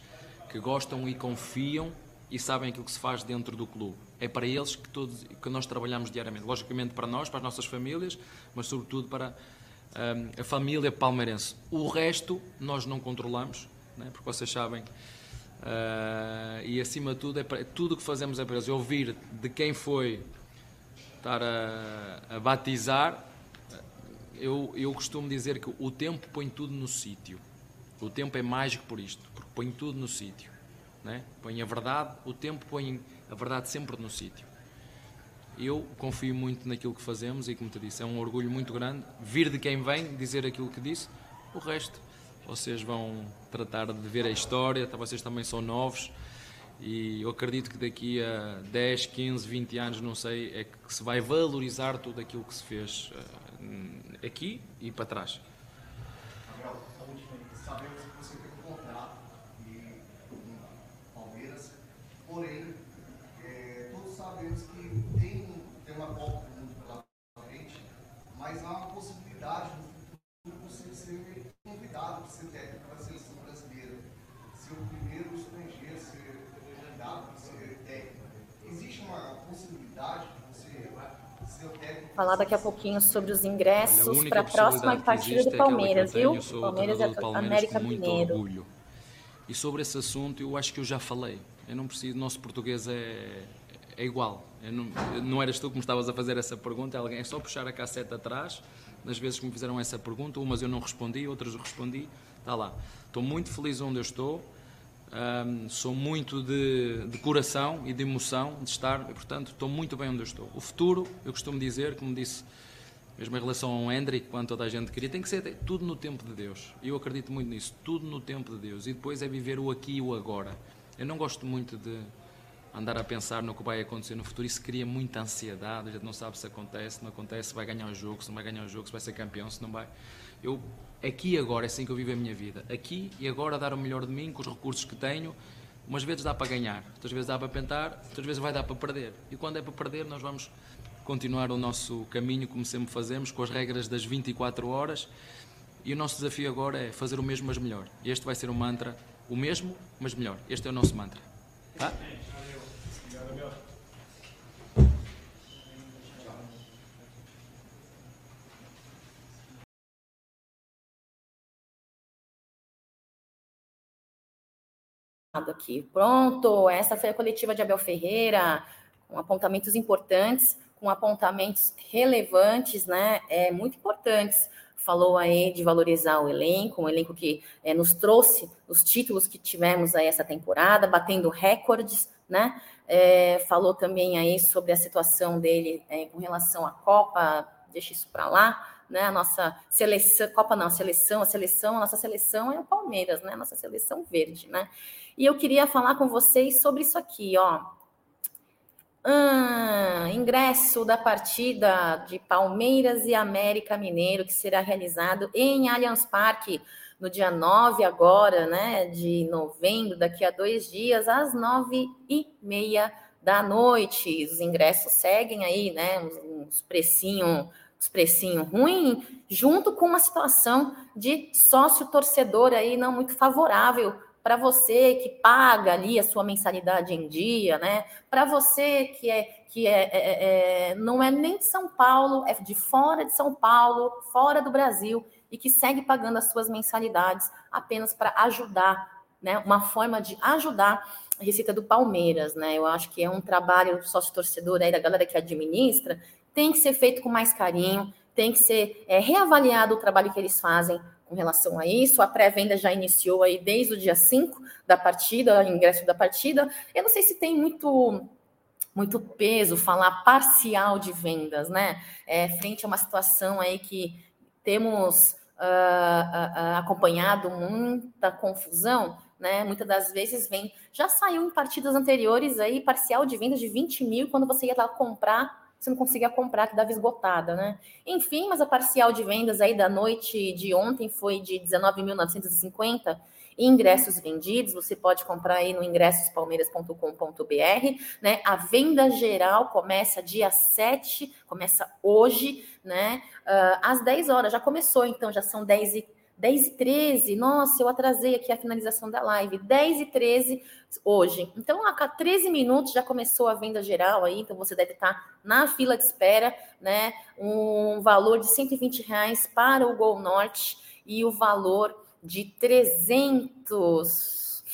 Speaker 4: que gostam e confiam e sabem aquilo que se faz dentro do clube. É para eles que, todos, que nós trabalhamos diariamente. Logicamente para nós, para as nossas famílias, mas sobretudo para um, a família palmeirense. O resto nós não controlamos, né? porque vocês sabem. Uh, e acima de tudo, é para, tudo o que fazemos é para eles. Ouvir de quem foi estar a, a batizar, eu, eu costumo dizer que o tempo põe tudo no sítio. O tempo é mágico por isto, porque põe tudo no sítio. Né? Põe a verdade, o tempo põe a verdade sempre no sítio. Eu confio muito naquilo que fazemos e, como te disse, é um orgulho muito grande vir de quem vem dizer aquilo que disse. O resto, vocês vão tratar de ver a história, vocês também são novos e eu acredito que daqui a 10, 15, 20 anos, não sei, é que se vai valorizar tudo aquilo que se fez uh, aqui e para trás.
Speaker 7: Sabemos que você tem um contrato e Palmeiras, porém, é, todos sabemos que tem, tem uma Copa do Mundo pela frente, mas há uma possibilidade no futuro você ser convidado para ser técnico da seleção brasileira, ser o primeiro estrangeiro a ser convidado para ser técnico. Existe uma possibilidade de você ser o técnico?
Speaker 2: Falar daqui a pouquinho sobre os ingressos para a próxima partida do Palmeiras, é viu? Palmeiras é América Mineiro. Orgulho.
Speaker 4: E sobre esse assunto, eu acho que eu já falei. Eu não preciso, nosso português é, é igual. Não, não, eras tu que me estavas a fazer essa pergunta, alguém é só puxar a cassete atrás, das vezes que me fizeram essa pergunta, umas eu não respondi, outras eu respondi, está lá. Estou muito feliz onde eu estou, um, sou muito de, de, coração e de emoção de estar, e, portanto, estou muito bem onde eu estou. O futuro, eu costumo dizer, como disse, mesmo em relação ao Hendrick, quando toda a gente queria, tem que ser tudo no tempo de Deus. Eu acredito muito nisso, tudo no tempo de Deus. E depois é viver o aqui e o agora. Eu não gosto muito de andar a pensar no que vai acontecer no futuro. Isso cria muita ansiedade. A gente não sabe se acontece, se não acontece, se vai ganhar o jogo, se não vai ganhar o jogo, se vai ser campeão, se não vai. Eu, aqui e agora, é assim que eu vivo a minha vida. Aqui e agora, dar o melhor de mim com os recursos que tenho. Umas vezes dá para ganhar, outras vezes dá para pentar, outras vezes vai dar para perder. E quando é para perder, nós vamos continuar o nosso caminho como sempre fazemos, com as regras das 24 horas. E o nosso desafio agora é fazer o mesmo, mas melhor. Este vai ser o mantra o mesmo, mas melhor. Este é o nosso mantra. Tá?
Speaker 2: Aqui. Pronto, essa foi a coletiva de Abel Ferreira, com apontamentos importantes, com apontamentos relevantes, né? É, muito importantes falou aí de valorizar o elenco, um elenco que é, nos trouxe os títulos que tivemos aí essa temporada, batendo recordes, né? É, falou também aí sobre a situação dele é, com relação à Copa, deixa isso para lá, né? A nossa seleção, Copa não, seleção, a seleção, a nossa seleção é o Palmeiras, né? A nossa seleção verde, né? E eu queria falar com vocês sobre isso aqui, ó. Ah, ingresso da partida de Palmeiras e América Mineiro, que será realizado em Allianz Parque no dia 9 agora, né, de novembro, daqui a dois dias, às nove e meia da noite. Os ingressos seguem aí, né, uns, uns precinho, ruim, junto com uma situação de sócio torcedor aí não muito favorável para você que paga ali a sua mensalidade em dia, né? Para você que é que é, é, é, é, não é nem de São Paulo, é de fora de São Paulo, fora do Brasil e que segue pagando as suas mensalidades apenas para ajudar, né? Uma forma de ajudar a receita do Palmeiras, né? Eu acho que é um trabalho sócio torcedor aí da galera que administra, tem que ser feito com mais carinho, tem que ser é, reavaliado o trabalho que eles fazem com relação a isso. A pré-venda já iniciou aí desde o dia 5 da partida, ingresso da partida. Eu não sei se tem muito muito peso falar parcial de vendas, né? É, frente a uma situação aí que temos uh, uh, acompanhado muita confusão, né? Muitas das vezes vem, já saiu em partidas anteriores aí parcial de vendas de 20 mil quando você ia lá comprar você não conseguia comprar, que dava esgotada, né? Enfim, mas a parcial de vendas aí da noite de ontem foi de 19.950 ingressos vendidos, você pode comprar aí no ingressospalmeiras.com.br, né? A venda geral começa dia 7, começa hoje, né? Uh, às 10 horas, já começou, então já são 10 e 10 e 13, nossa, eu atrasei aqui a finalização da live. 10 e 13 hoje. Então, a 13 minutos já começou a venda geral aí, então você deve estar na fila de espera, né? Um valor de 120 reais para o Gol Norte e o valor de 300.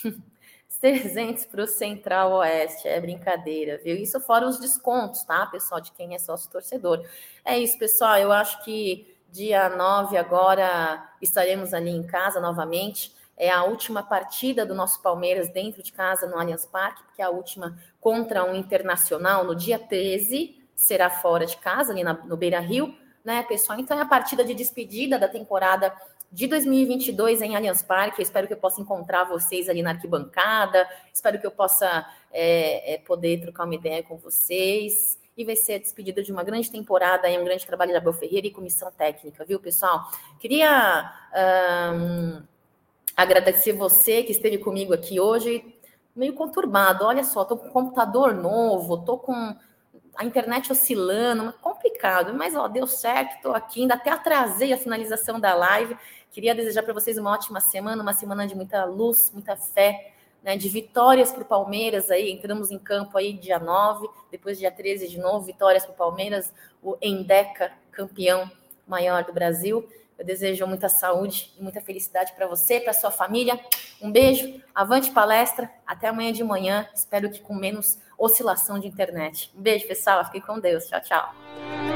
Speaker 2: 300 para o Central Oeste, é brincadeira, viu? Isso fora os descontos, tá, pessoal, de quem é sócio torcedor. É isso, pessoal, eu acho que Dia 9 agora estaremos ali em casa novamente. É a última partida do nosso Palmeiras dentro de casa no Allianz Parque, porque é a última contra um internacional no dia 13 será fora de casa, ali na, no Beira Rio, né, pessoal? Então é a partida de despedida da temporada de 2022 em Allianz Parque. Eu espero que eu possa encontrar vocês ali na arquibancada, espero que eu possa é, é, poder trocar uma ideia com vocês e vai ser a despedida de uma grande temporada e um grande trabalho da Abel Ferreira e comissão técnica, viu, pessoal? Queria um, agradecer você que esteve comigo aqui hoje, meio conturbado. Olha só, tô com um computador novo, tô com a internet oscilando, complicado, mas ó, deu certo, tô aqui, ainda até atrasei a finalização da live. Queria desejar para vocês uma ótima semana, uma semana de muita luz, muita fé, né, de vitórias para o Palmeiras aí, entramos em campo aí dia 9, depois dia 13 de novo, vitórias para o Palmeiras, o Endeca, campeão maior do Brasil. Eu desejo muita saúde e muita felicidade para você, para sua família. Um beijo, avante palestra, até amanhã de manhã. Espero que com menos oscilação de internet. Um beijo, pessoal. Fique com Deus. Tchau, tchau.